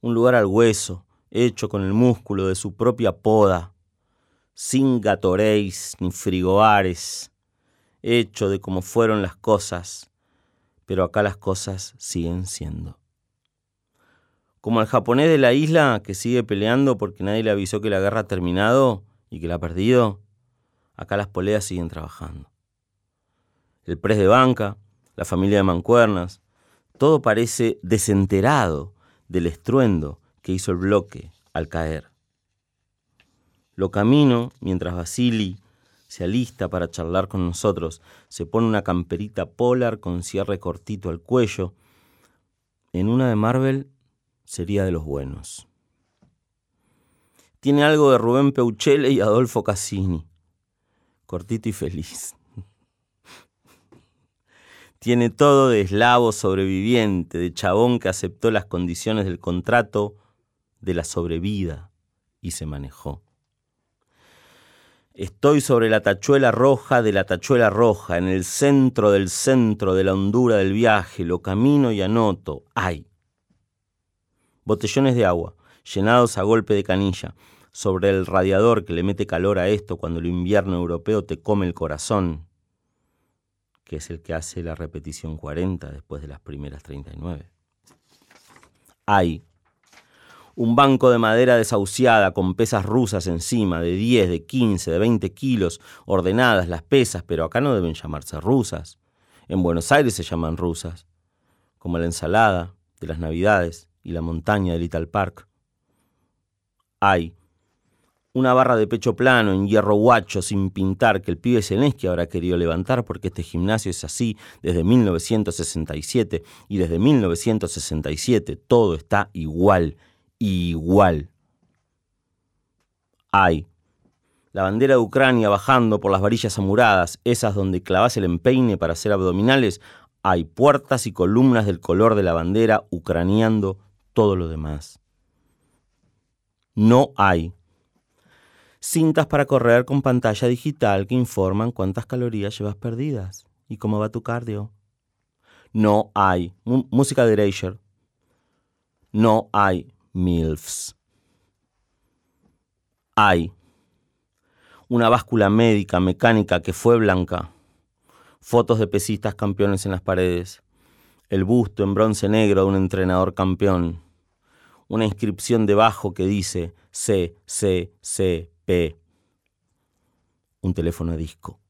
Un lugar al hueso, hecho con el músculo de su propia poda, sin gatoréis ni frigoares, hecho de como fueron las cosas, pero acá las cosas siguen siendo. Como el japonés de la isla que sigue peleando porque nadie le avisó que la guerra ha terminado y que la ha perdido, acá las poleas siguen trabajando. El pres de banca, la familia de mancuernas, todo parece desenterado del estruendo que hizo el bloque al caer. Lo camino mientras Basili se alista para charlar con nosotros, se pone una camperita polar con cierre cortito al cuello. En una de Marvel sería de los buenos. Tiene algo de Rubén Peuchele y Adolfo Cassini. Cortito y feliz. [laughs] Tiene todo de eslavo sobreviviente, de chabón que aceptó las condiciones del contrato de la sobrevida y se manejó. Estoy sobre la tachuela roja de la tachuela roja, en el centro del centro de la hondura del viaje, lo camino y anoto. ¡Ay! Botellones de agua, llenados a golpe de canilla, sobre el radiador que le mete calor a esto cuando el invierno europeo te come el corazón, que es el que hace la repetición 40 después de las primeras 39. Hay un banco de madera desahuciada con pesas rusas encima, de 10, de 15, de 20 kilos, ordenadas las pesas, pero acá no deben llamarse rusas. En Buenos Aires se llaman rusas, como la ensalada de las Navidades y la montaña de Little Park. Hay una barra de pecho plano en hierro guacho sin pintar que el pibe Zelensky habrá querido levantar porque este gimnasio es así desde 1967 y desde 1967 todo está igual igual. Hay la bandera de Ucrania bajando por las varillas amuradas, esas donde clavas el empeine para hacer abdominales, hay puertas y columnas del color de la bandera ucraniando todo lo demás. No hay cintas para correr con pantalla digital que informan cuántas calorías llevas perdidas y cómo va tu cardio. No hay música de Erasure. No hay MILFs. Hay una báscula médica mecánica que fue blanca, fotos de pesistas campeones en las paredes, el busto en bronce negro de un entrenador campeón, una inscripción debajo que dice C, C, C, P, un teléfono a disco.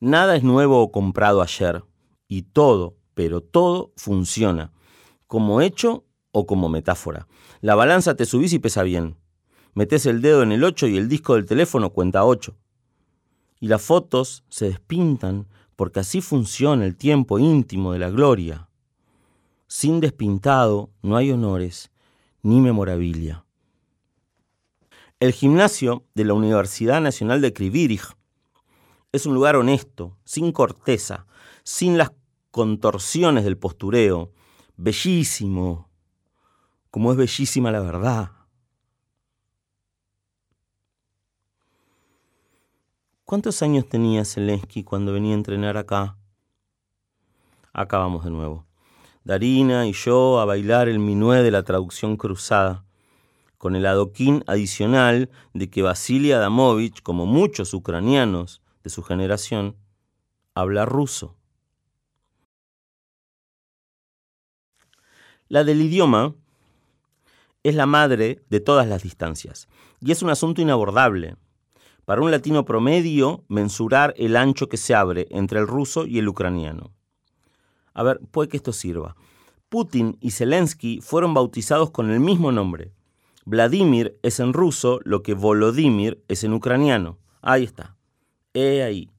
Nada es nuevo o comprado ayer, y todo, pero todo funciona, como hecho o como metáfora. La balanza te subís y pesa bien. Metes el dedo en el 8 y el disco del teléfono cuenta 8. Y las fotos se despintan porque así funciona el tiempo íntimo de la gloria. Sin despintado no hay honores ni memorabilia. El gimnasio de la Universidad Nacional de Krivirich es un lugar honesto, sin corteza, sin las contorsiones del postureo, bellísimo, como es bellísima la verdad. ¿Cuántos años tenía Zelensky cuando venía a entrenar acá? Acá vamos de nuevo. Darina y yo a bailar el minué de la traducción cruzada, con el adoquín adicional de que Vasily Adamovich, como muchos ucranianos de su generación, habla ruso. La del idioma es la madre de todas las distancias y es un asunto inabordable. Para un latino promedio, mensurar el ancho que se abre entre el ruso y el ucraniano. A ver, puede que esto sirva. Putin y Zelensky fueron bautizados con el mismo nombre. Vladimir es en ruso lo que Volodymyr es en ucraniano. Ahí está. He ahí.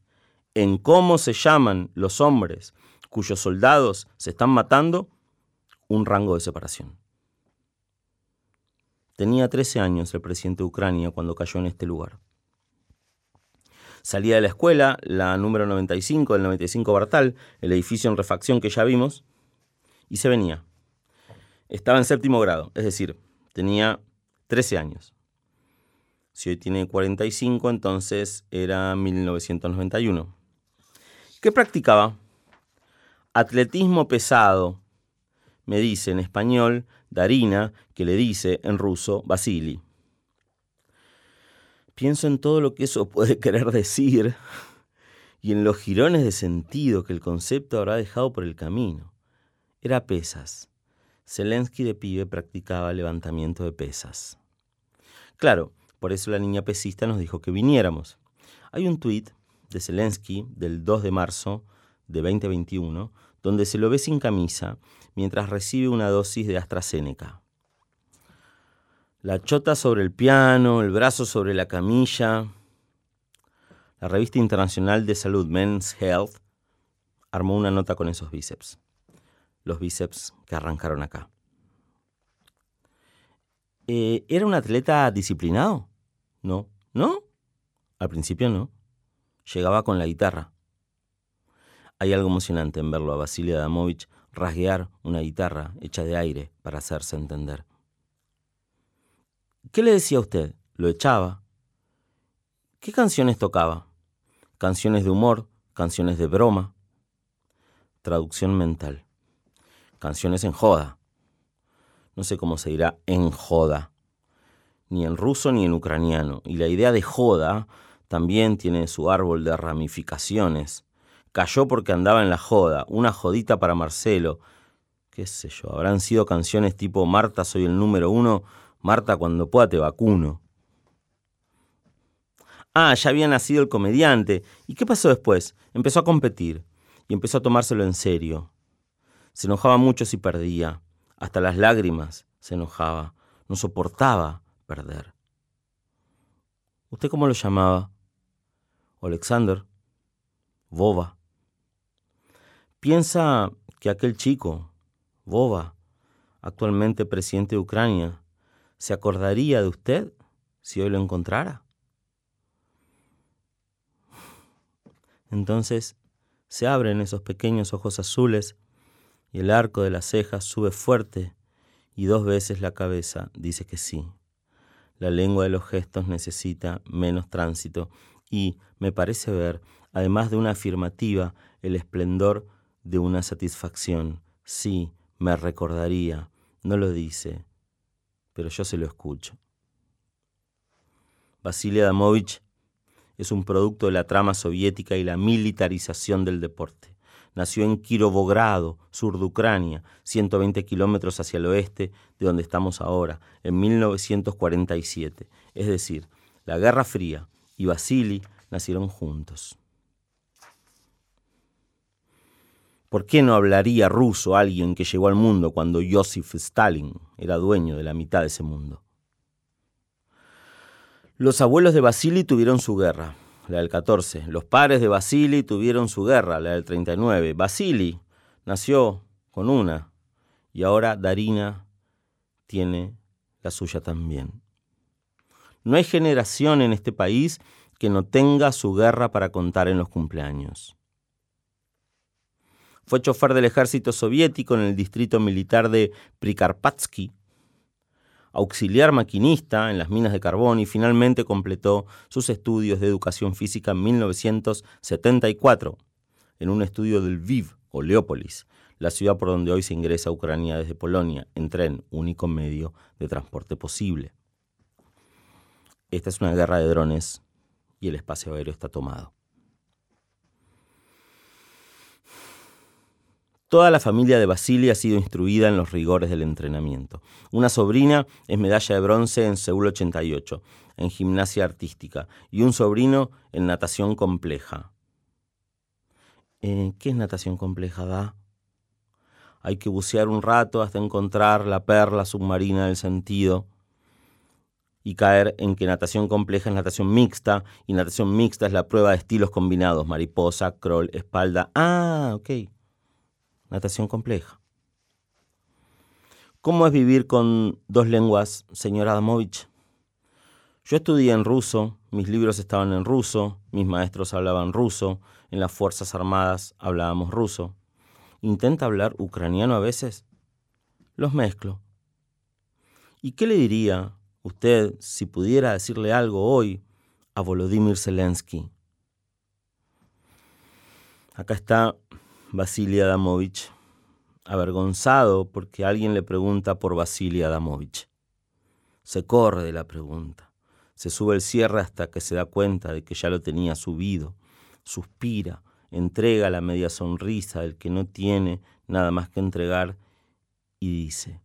En cómo se llaman los hombres cuyos soldados se están matando, un rango de separación. Tenía 13 años el presidente de Ucrania cuando cayó en este lugar. Salía de la escuela, la número 95 del 95 Bartal, el edificio en refacción que ya vimos, y se venía. Estaba en séptimo grado, es decir, tenía 13 años. Si hoy tiene 45, entonces era 1991. ¿Qué practicaba? Atletismo pesado, me dice en español Darina, que le dice en ruso Vasily. Pienso en todo lo que eso [laughs] puede querer decir y en los jirones de sentido que el concepto habrá dejado por el camino. Era pesas. Zelensky de pibe practicaba levantamiento de pesas. Claro, por eso la niña pesista nos dijo que viniéramos. Hay un tuit de Zelensky del 2 de marzo de 2021 donde se lo ve sin camisa mientras recibe una dosis de AstraZeneca. La chota sobre el piano, el brazo sobre la camilla. La revista internacional de salud Men's Health armó una nota con esos bíceps. Los bíceps que arrancaron acá. Eh, ¿Era un atleta disciplinado? No. ¿No? Al principio no. Llegaba con la guitarra. Hay algo emocionante en verlo a Vasily Adamovich rasguear una guitarra hecha de aire para hacerse entender. ¿Qué le decía a usted? ¿Lo echaba? ¿Qué canciones tocaba? Canciones de humor, canciones de broma. Traducción mental. Canciones en joda. No sé cómo se dirá en joda. Ni en ruso ni en ucraniano. Y la idea de joda también tiene su árbol de ramificaciones. Cayó porque andaba en la joda, una jodita para Marcelo. Qué sé yo, habrán sido canciones tipo Marta soy el número uno Marta, cuando pueda te vacuno. Ah, ya había nacido el comediante. ¿Y qué pasó después? Empezó a competir y empezó a tomárselo en serio. Se enojaba mucho si perdía. Hasta las lágrimas se enojaba. No soportaba perder. ¿Usted cómo lo llamaba? Alexander. Boba. Piensa que aquel chico, Boba, actualmente presidente de Ucrania, ¿Se acordaría de usted si hoy lo encontrara? Entonces se abren esos pequeños ojos azules y el arco de las cejas sube fuerte y dos veces la cabeza dice que sí. La lengua de los gestos necesita menos tránsito y me parece ver, además de una afirmativa, el esplendor de una satisfacción. Sí, me recordaría. No lo dice, pero yo se lo escucho. Vasily Adamovich es un producto de la trama soviética y la militarización del deporte. nació en Kirovogrado, sur de Ucrania, 120 kilómetros hacia el oeste de donde estamos ahora, en 1947. Es decir, la Guerra Fría y Vasily nacieron juntos. ¿Por qué no hablaría ruso alguien que llegó al mundo cuando Joseph Stalin era dueño de la mitad de ese mundo? Los abuelos de Vasily tuvieron su guerra, la del 14. Los padres de Vasily tuvieron su guerra, la del 39. Vasily nació con una y ahora Darina tiene la suya también. No hay generación en este país que no tenga su guerra para contar en los cumpleaños. Fue chofer del ejército soviético en el distrito militar de Prikarpatsky, auxiliar maquinista en las minas de carbón y finalmente completó sus estudios de educación física en 1974 en un estudio del Viv o Leópolis, la ciudad por donde hoy se ingresa a Ucrania desde Polonia en tren, único medio de transporte posible. Esta es una guerra de drones y el espacio aéreo está tomado. Toda la familia de Basili ha sido instruida en los rigores del entrenamiento. Una sobrina es medalla de bronce en Seúl 88, en gimnasia artística, y un sobrino en natación compleja. Eh, ¿Qué es natación compleja, da? Hay que bucear un rato hasta encontrar la perla submarina del sentido y caer en que natación compleja es natación mixta y natación mixta es la prueba de estilos combinados, mariposa, crawl, espalda. Ah, ok natación compleja. ¿Cómo es vivir con dos lenguas, señor Adamovich? Yo estudié en ruso, mis libros estaban en ruso, mis maestros hablaban ruso, en las Fuerzas Armadas hablábamos ruso. ¿Intenta hablar ucraniano a veces? Los mezclo. ¿Y qué le diría usted si pudiera decirle algo hoy a Volodymyr Zelensky? Acá está Vasily Adamovich, avergonzado porque alguien le pregunta por Vasily Adamovich. Se corre de la pregunta, se sube el cierre hasta que se da cuenta de que ya lo tenía subido, suspira, entrega la media sonrisa del que no tiene nada más que entregar y dice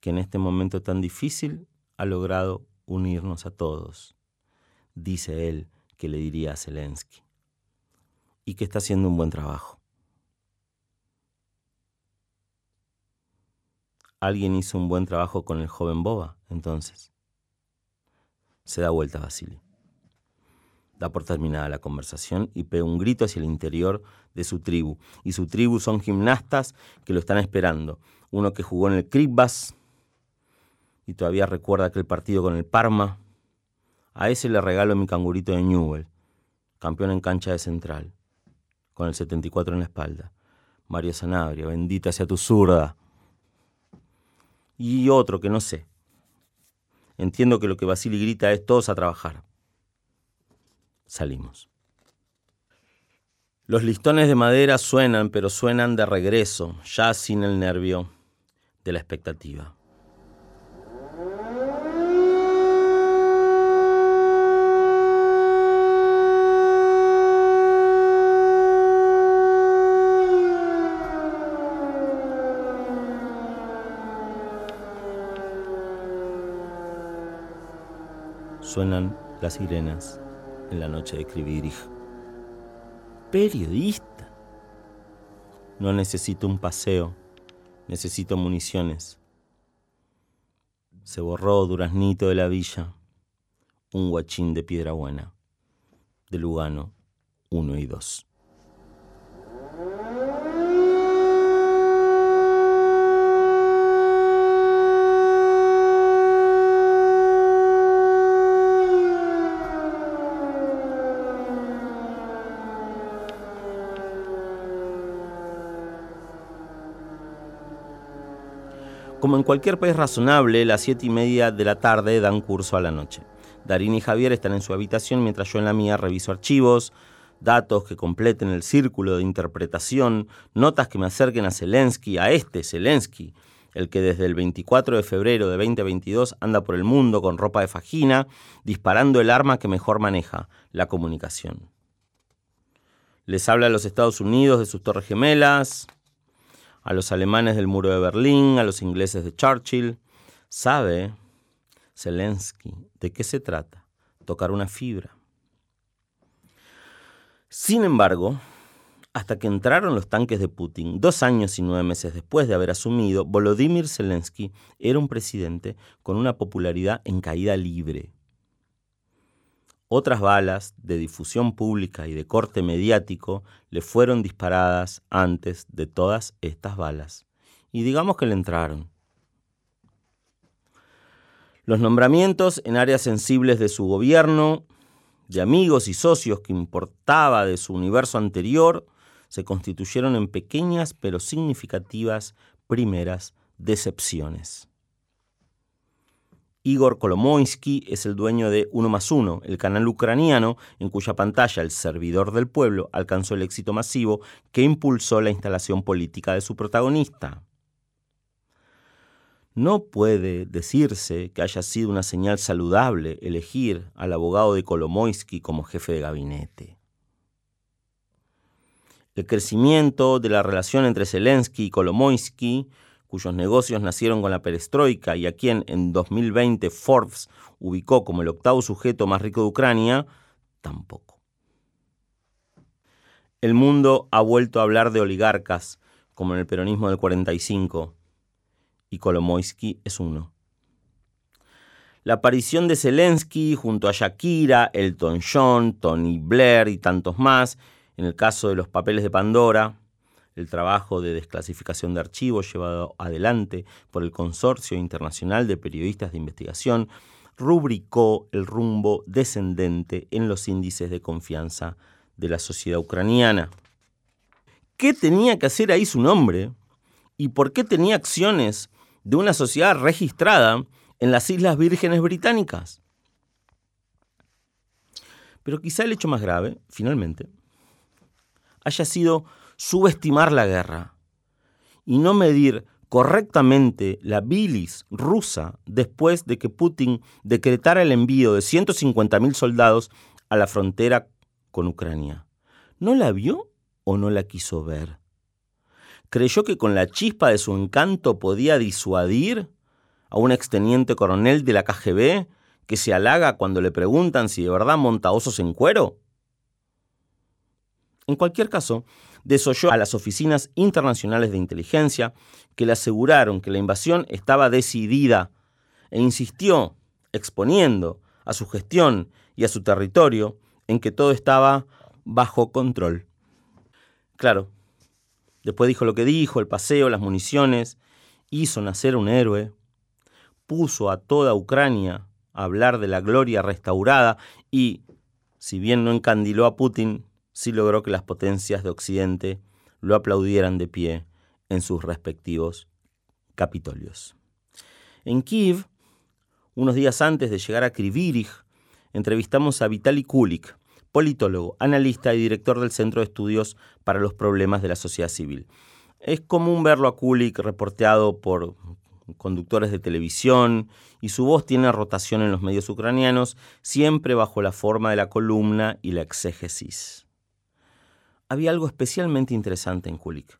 que en este momento tan difícil ha logrado unirnos a todos. Dice él que le diría a Zelensky y que está haciendo un buen trabajo. Alguien hizo un buen trabajo con el joven Boba, entonces. Se da vuelta Basili. Da por terminada la conversación y pega un grito hacia el interior de su tribu. Y su tribu son gimnastas que lo están esperando. Uno que jugó en el Kripbas y todavía recuerda aquel partido con el Parma. A ese le regalo mi cangurito de Newell, campeón en cancha de central con el 74 en la espalda. Mario Sanabria, bendita sea tu zurda. Y otro que no sé. Entiendo que lo que Basili grita es todos a trabajar. Salimos. Los listones de madera suenan, pero suenan de regreso, ya sin el nervio de la expectativa. Suenan las sirenas en la noche de Krivirij. Periodista. No necesito un paseo, necesito municiones. Se borró Duraznito de la Villa, un guachín de piedra buena, de Lugano 1 y 2. Como en cualquier país razonable, las siete y media de la tarde dan curso a la noche. Darín y Javier están en su habitación mientras yo en la mía reviso archivos, datos que completen el círculo de interpretación, notas que me acerquen a Zelensky, a este Zelensky, el que desde el 24 de febrero de 2022 anda por el mundo con ropa de fajina, disparando el arma que mejor maneja, la comunicación. Les habla a los Estados Unidos de sus torres gemelas, a los alemanes del muro de Berlín, a los ingleses de Churchill. Sabe Zelensky de qué se trata, tocar una fibra. Sin embargo, hasta que entraron los tanques de Putin, dos años y nueve meses después de haber asumido, Volodymyr Zelensky era un presidente con una popularidad en caída libre. Otras balas de difusión pública y de corte mediático le fueron disparadas antes de todas estas balas. Y digamos que le entraron. Los nombramientos en áreas sensibles de su gobierno, de amigos y socios que importaba de su universo anterior, se constituyeron en pequeñas pero significativas primeras decepciones. Igor Kolomoisky es el dueño de Uno más Uno, el canal ucraniano en cuya pantalla el servidor del pueblo alcanzó el éxito masivo que impulsó la instalación política de su protagonista. No puede decirse que haya sido una señal saludable elegir al abogado de Kolomoisky como jefe de gabinete. El crecimiento de la relación entre Zelensky y Kolomoisky cuyos negocios nacieron con la perestroika y a quien en 2020 Forbes ubicó como el octavo sujeto más rico de Ucrania, tampoco. El mundo ha vuelto a hablar de oligarcas, como en el peronismo del 45, y Kolomoisky es uno. La aparición de Zelensky junto a Shakira, Elton John, Tony Blair y tantos más, en el caso de los papeles de Pandora, el trabajo de desclasificación de archivos llevado adelante por el Consorcio Internacional de Periodistas de Investigación rubricó el rumbo descendente en los índices de confianza de la sociedad ucraniana. ¿Qué tenía que hacer ahí su nombre? ¿Y por qué tenía acciones de una sociedad registrada en las Islas Vírgenes Británicas? Pero quizá el hecho más grave, finalmente, haya sido subestimar la guerra y no medir correctamente la bilis rusa después de que Putin decretara el envío de 150.000 soldados a la frontera con Ucrania. ¿No la vio o no la quiso ver? ¿Creyó que con la chispa de su encanto podía disuadir a un exteniente coronel de la KGB que se halaga cuando le preguntan si de verdad monta osos en cuero? En cualquier caso, desoyó a las oficinas internacionales de inteligencia que le aseguraron que la invasión estaba decidida e insistió, exponiendo a su gestión y a su territorio, en que todo estaba bajo control. Claro, después dijo lo que dijo, el paseo, las municiones, hizo nacer un héroe, puso a toda Ucrania a hablar de la gloria restaurada y, si bien no encandiló a Putin, sí logró que las potencias de Occidente lo aplaudieran de pie en sus respectivos capitolios. En Kiev, unos días antes de llegar a Krivirich, entrevistamos a Vitaly Kulik, politólogo, analista y director del Centro de Estudios para los Problemas de la Sociedad Civil. Es común verlo a Kulik reporteado por conductores de televisión y su voz tiene rotación en los medios ucranianos, siempre bajo la forma de la columna y la exégesis había algo especialmente interesante en Kulik.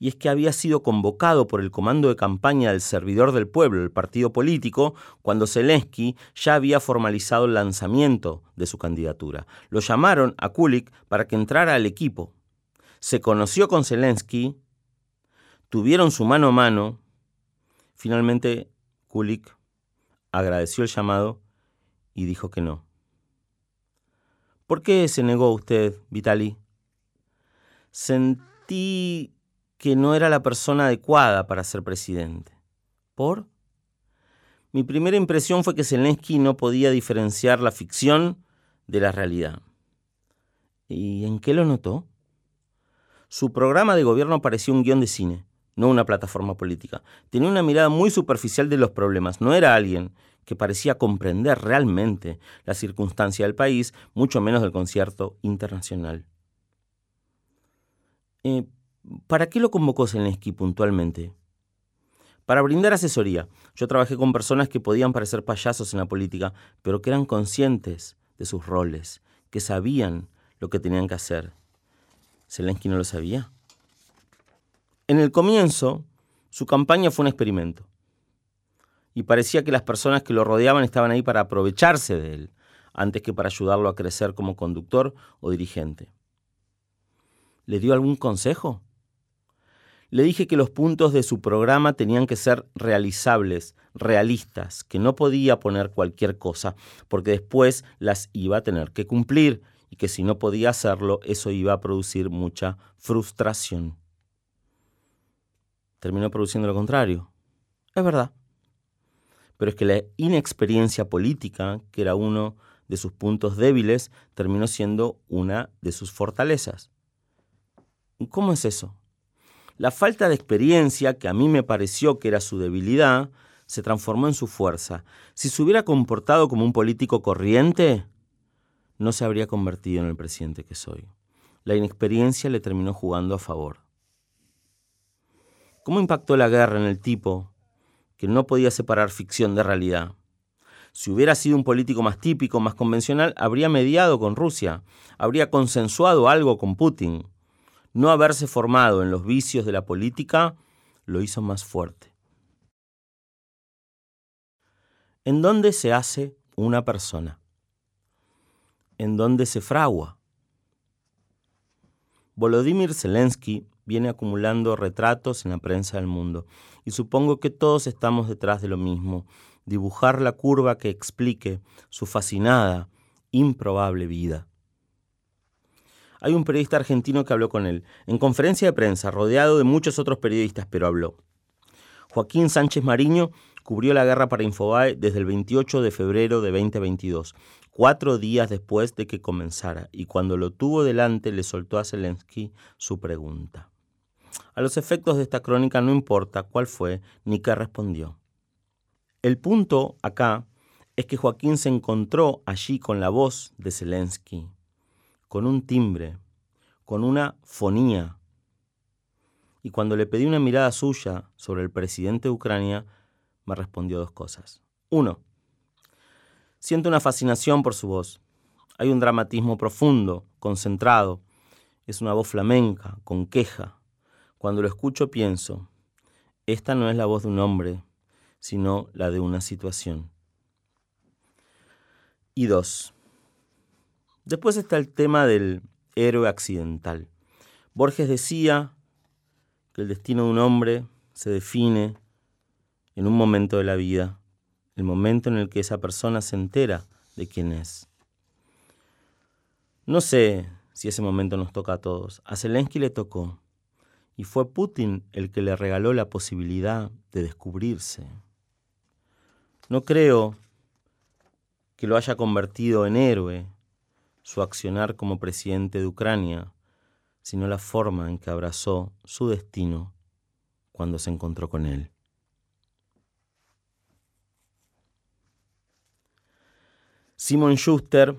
Y es que había sido convocado por el comando de campaña del servidor del pueblo, el partido político, cuando Zelensky ya había formalizado el lanzamiento de su candidatura. Lo llamaron a Kulik para que entrara al equipo. Se conoció con Zelensky, tuvieron su mano a mano. Finalmente, Kulik agradeció el llamado y dijo que no. ¿Por qué se negó usted, Vitali? Sentí que no era la persona adecuada para ser presidente. ¿Por? Mi primera impresión fue que Zelensky no podía diferenciar la ficción de la realidad. ¿Y en qué lo notó? Su programa de gobierno parecía un guion de cine, no una plataforma política. Tenía una mirada muy superficial de los problemas. No era alguien que parecía comprender realmente la circunstancia del país, mucho menos del concierto internacional. Eh, ¿Para qué lo convocó Zelensky puntualmente? Para brindar asesoría. Yo trabajé con personas que podían parecer payasos en la política, pero que eran conscientes de sus roles, que sabían lo que tenían que hacer Zelensky no lo sabía. En el comienzo, su campaña fue un experimento. Y parecía que las personas que lo rodeaban estaban ahí para aprovecharse de él, antes que para ayudarlo a crecer como conductor o dirigente. ¿Le dio algún consejo? Le dije que los puntos de su programa tenían que ser realizables, realistas, que no podía poner cualquier cosa, porque después las iba a tener que cumplir y que si no podía hacerlo, eso iba a producir mucha frustración. Terminó produciendo lo contrario. Es verdad. Pero es que la inexperiencia política, que era uno de sus puntos débiles, terminó siendo una de sus fortalezas. ¿Cómo es eso? La falta de experiencia, que a mí me pareció que era su debilidad, se transformó en su fuerza. Si se hubiera comportado como un político corriente, no se habría convertido en el presidente que soy. La inexperiencia le terminó jugando a favor. ¿Cómo impactó la guerra en el tipo que no podía separar ficción de realidad? Si hubiera sido un político más típico, más convencional, habría mediado con Rusia, habría consensuado algo con Putin no haberse formado en los vicios de la política lo hizo más fuerte. ¿En dónde se hace una persona? ¿En dónde se fragua? Volodymyr Zelensky viene acumulando retratos en la prensa del mundo y supongo que todos estamos detrás de lo mismo, dibujar la curva que explique su fascinada, improbable vida. Hay un periodista argentino que habló con él, en conferencia de prensa, rodeado de muchos otros periodistas, pero habló. Joaquín Sánchez Mariño cubrió la guerra para Infobae desde el 28 de febrero de 2022, cuatro días después de que comenzara, y cuando lo tuvo delante le soltó a Zelensky su pregunta. A los efectos de esta crónica no importa cuál fue ni qué respondió. El punto acá es que Joaquín se encontró allí con la voz de Zelensky, con un timbre, con una fonía. Y cuando le pedí una mirada suya sobre el presidente de Ucrania, me respondió dos cosas. Uno, siento una fascinación por su voz. Hay un dramatismo profundo, concentrado. Es una voz flamenca, con queja. Cuando lo escucho pienso, esta no es la voz de un hombre, sino la de una situación. Y dos, Después está el tema del héroe accidental. Borges decía que el destino de un hombre se define en un momento de la vida, el momento en el que esa persona se entera de quién es. No sé si ese momento nos toca a todos. A Zelensky le tocó. Y fue Putin el que le regaló la posibilidad de descubrirse. No creo que lo haya convertido en héroe su accionar como presidente de Ucrania, sino la forma en que abrazó su destino cuando se encontró con él. Simon Schuster,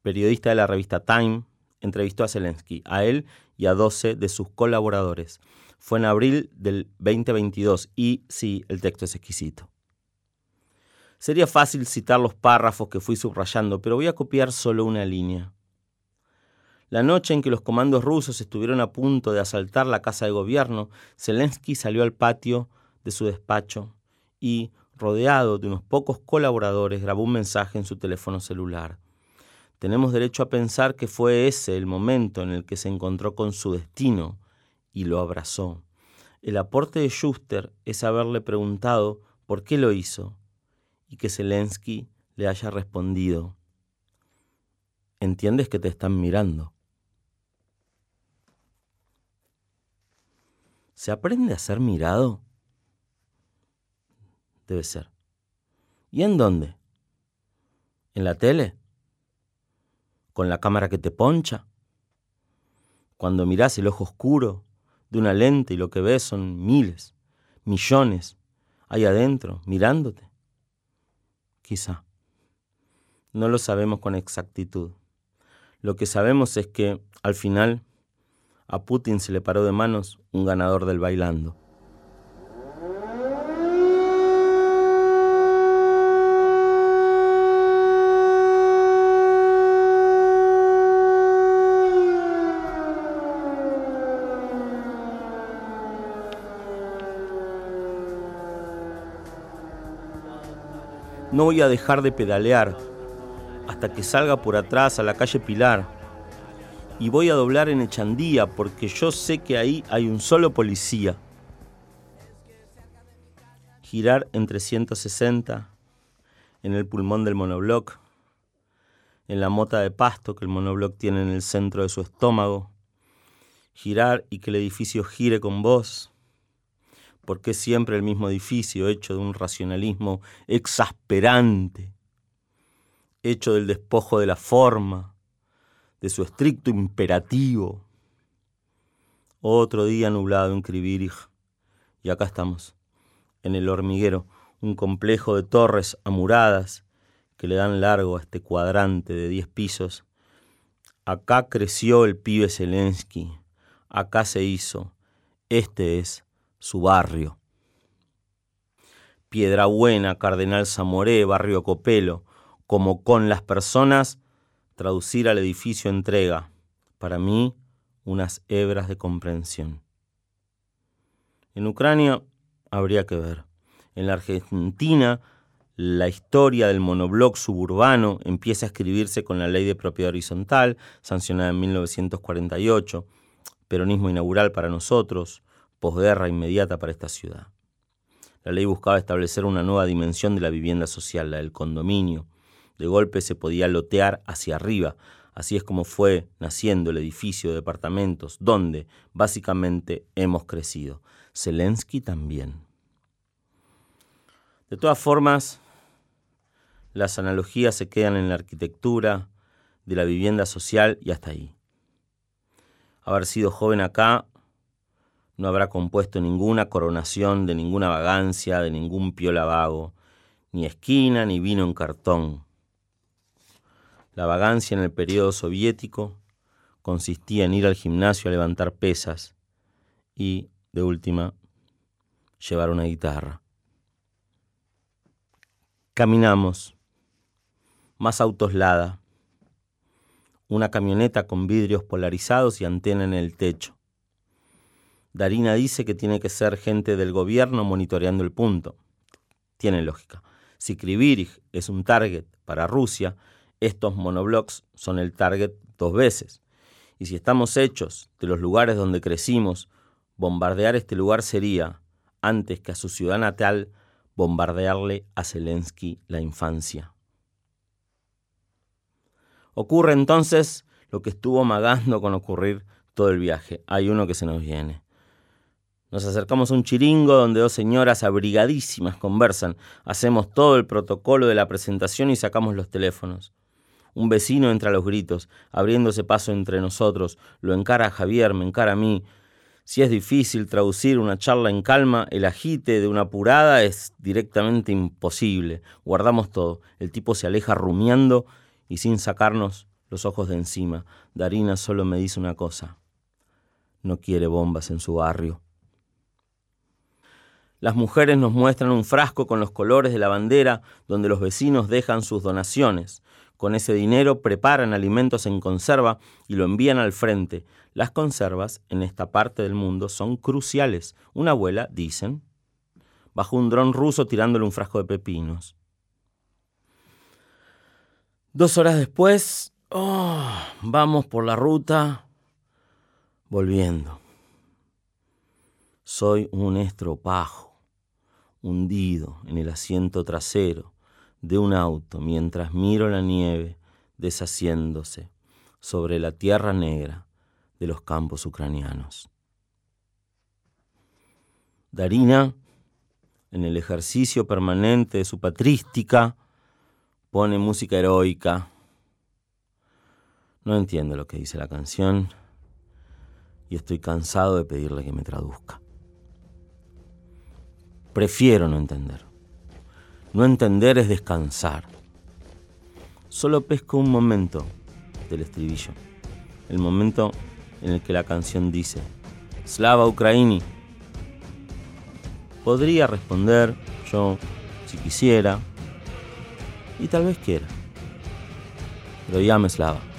periodista de la revista Time, entrevistó a Zelensky, a él y a 12 de sus colaboradores. Fue en abril del 2022 y sí, el texto es exquisito. Sería fácil citar los párrafos que fui subrayando, pero voy a copiar solo una línea. La noche en que los comandos rusos estuvieron a punto de asaltar la casa de gobierno, Zelensky salió al patio de su despacho y, rodeado de unos pocos colaboradores, grabó un mensaje en su teléfono celular. Tenemos derecho a pensar que fue ese el momento en el que se encontró con su destino y lo abrazó. El aporte de Schuster es haberle preguntado por qué lo hizo y que Zelensky le haya respondido, entiendes que te están mirando. ¿Se aprende a ser mirado? Debe ser. ¿Y en dónde? ¿En la tele? ¿Con la cámara que te poncha? Cuando mirás el ojo oscuro de una lente y lo que ves son miles, millones ahí adentro, mirándote. Quizá. No lo sabemos con exactitud. Lo que sabemos es que, al final, a Putin se le paró de manos un ganador del bailando. No voy a dejar de pedalear hasta que salga por atrás a la calle Pilar. Y voy a doblar en Echandía porque yo sé que ahí hay un solo policía. Girar en 360 en el pulmón del monobloc, en la mota de pasto que el monobloc tiene en el centro de su estómago. Girar y que el edificio gire con vos porque siempre el mismo edificio hecho de un racionalismo exasperante, hecho del despojo de la forma, de su estricto imperativo. Otro día nublado en Kribirich, y acá estamos, en el hormiguero, un complejo de torres amuradas que le dan largo a este cuadrante de diez pisos. Acá creció el pibe Zelensky, acá se hizo, este es su barrio. Piedra Buena, Cardenal Zamoré, Barrio Copelo, como con las personas, traducir al edificio entrega, para mí, unas hebras de comprensión. En Ucrania habría que ver. En la Argentina, la historia del monobloc suburbano empieza a escribirse con la ley de propiedad horizontal, sancionada en 1948, peronismo inaugural para nosotros, posguerra inmediata para esta ciudad. La ley buscaba establecer una nueva dimensión de la vivienda social, la del condominio. De golpe se podía lotear hacia arriba. Así es como fue naciendo el edificio de departamentos, donde básicamente hemos crecido. Zelensky también. De todas formas, las analogías se quedan en la arquitectura de la vivienda social y hasta ahí. Haber sido joven acá no habrá compuesto ninguna coronación de ninguna vagancia, de ningún piola vago, ni esquina ni vino en cartón. La vagancia en el periodo soviético consistía en ir al gimnasio a levantar pesas y, de última, llevar una guitarra. Caminamos. Más autos Lada. Una camioneta con vidrios polarizados y antena en el techo. Darina dice que tiene que ser gente del gobierno monitoreando el punto. Tiene lógica. Si Krivirich es un target para Rusia, estos monoblocks son el target dos veces. Y si estamos hechos de los lugares donde crecimos, bombardear este lugar sería, antes que a su ciudad natal, bombardearle a Zelensky la infancia. Ocurre entonces lo que estuvo magando con ocurrir todo el viaje. Hay uno que se nos viene. Nos acercamos a un chiringo donde dos señoras abrigadísimas conversan. Hacemos todo el protocolo de la presentación y sacamos los teléfonos. Un vecino entra a los gritos, abriéndose paso entre nosotros. Lo encara a Javier, me encara a mí. Si es difícil traducir una charla en calma, el agite de una apurada es directamente imposible. Guardamos todo. El tipo se aleja rumiando y sin sacarnos los ojos de encima. Darina solo me dice una cosa. No quiere bombas en su barrio. Las mujeres nos muestran un frasco con los colores de la bandera donde los vecinos dejan sus donaciones. Con ese dinero preparan alimentos en conserva y lo envían al frente. Las conservas en esta parte del mundo son cruciales. Una abuela, dicen, bajo un dron ruso tirándole un frasco de pepinos. Dos horas después, oh, vamos por la ruta volviendo. Soy un estropajo hundido en el asiento trasero de un auto mientras miro la nieve deshaciéndose sobre la tierra negra de los campos ucranianos. Darina, en el ejercicio permanente de su patrística, pone música heroica. No entiendo lo que dice la canción y estoy cansado de pedirle que me traduzca. Prefiero no entender. No entender es descansar. Solo pesco un momento del estribillo. El momento en el que la canción dice, Slava Ukraini. Podría responder yo, si quisiera, y tal vez quiera. Pero llame Slava.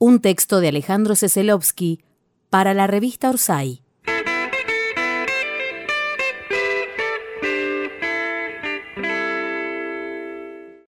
Un texto de Alejandro Seselovsky para la revista Orsay.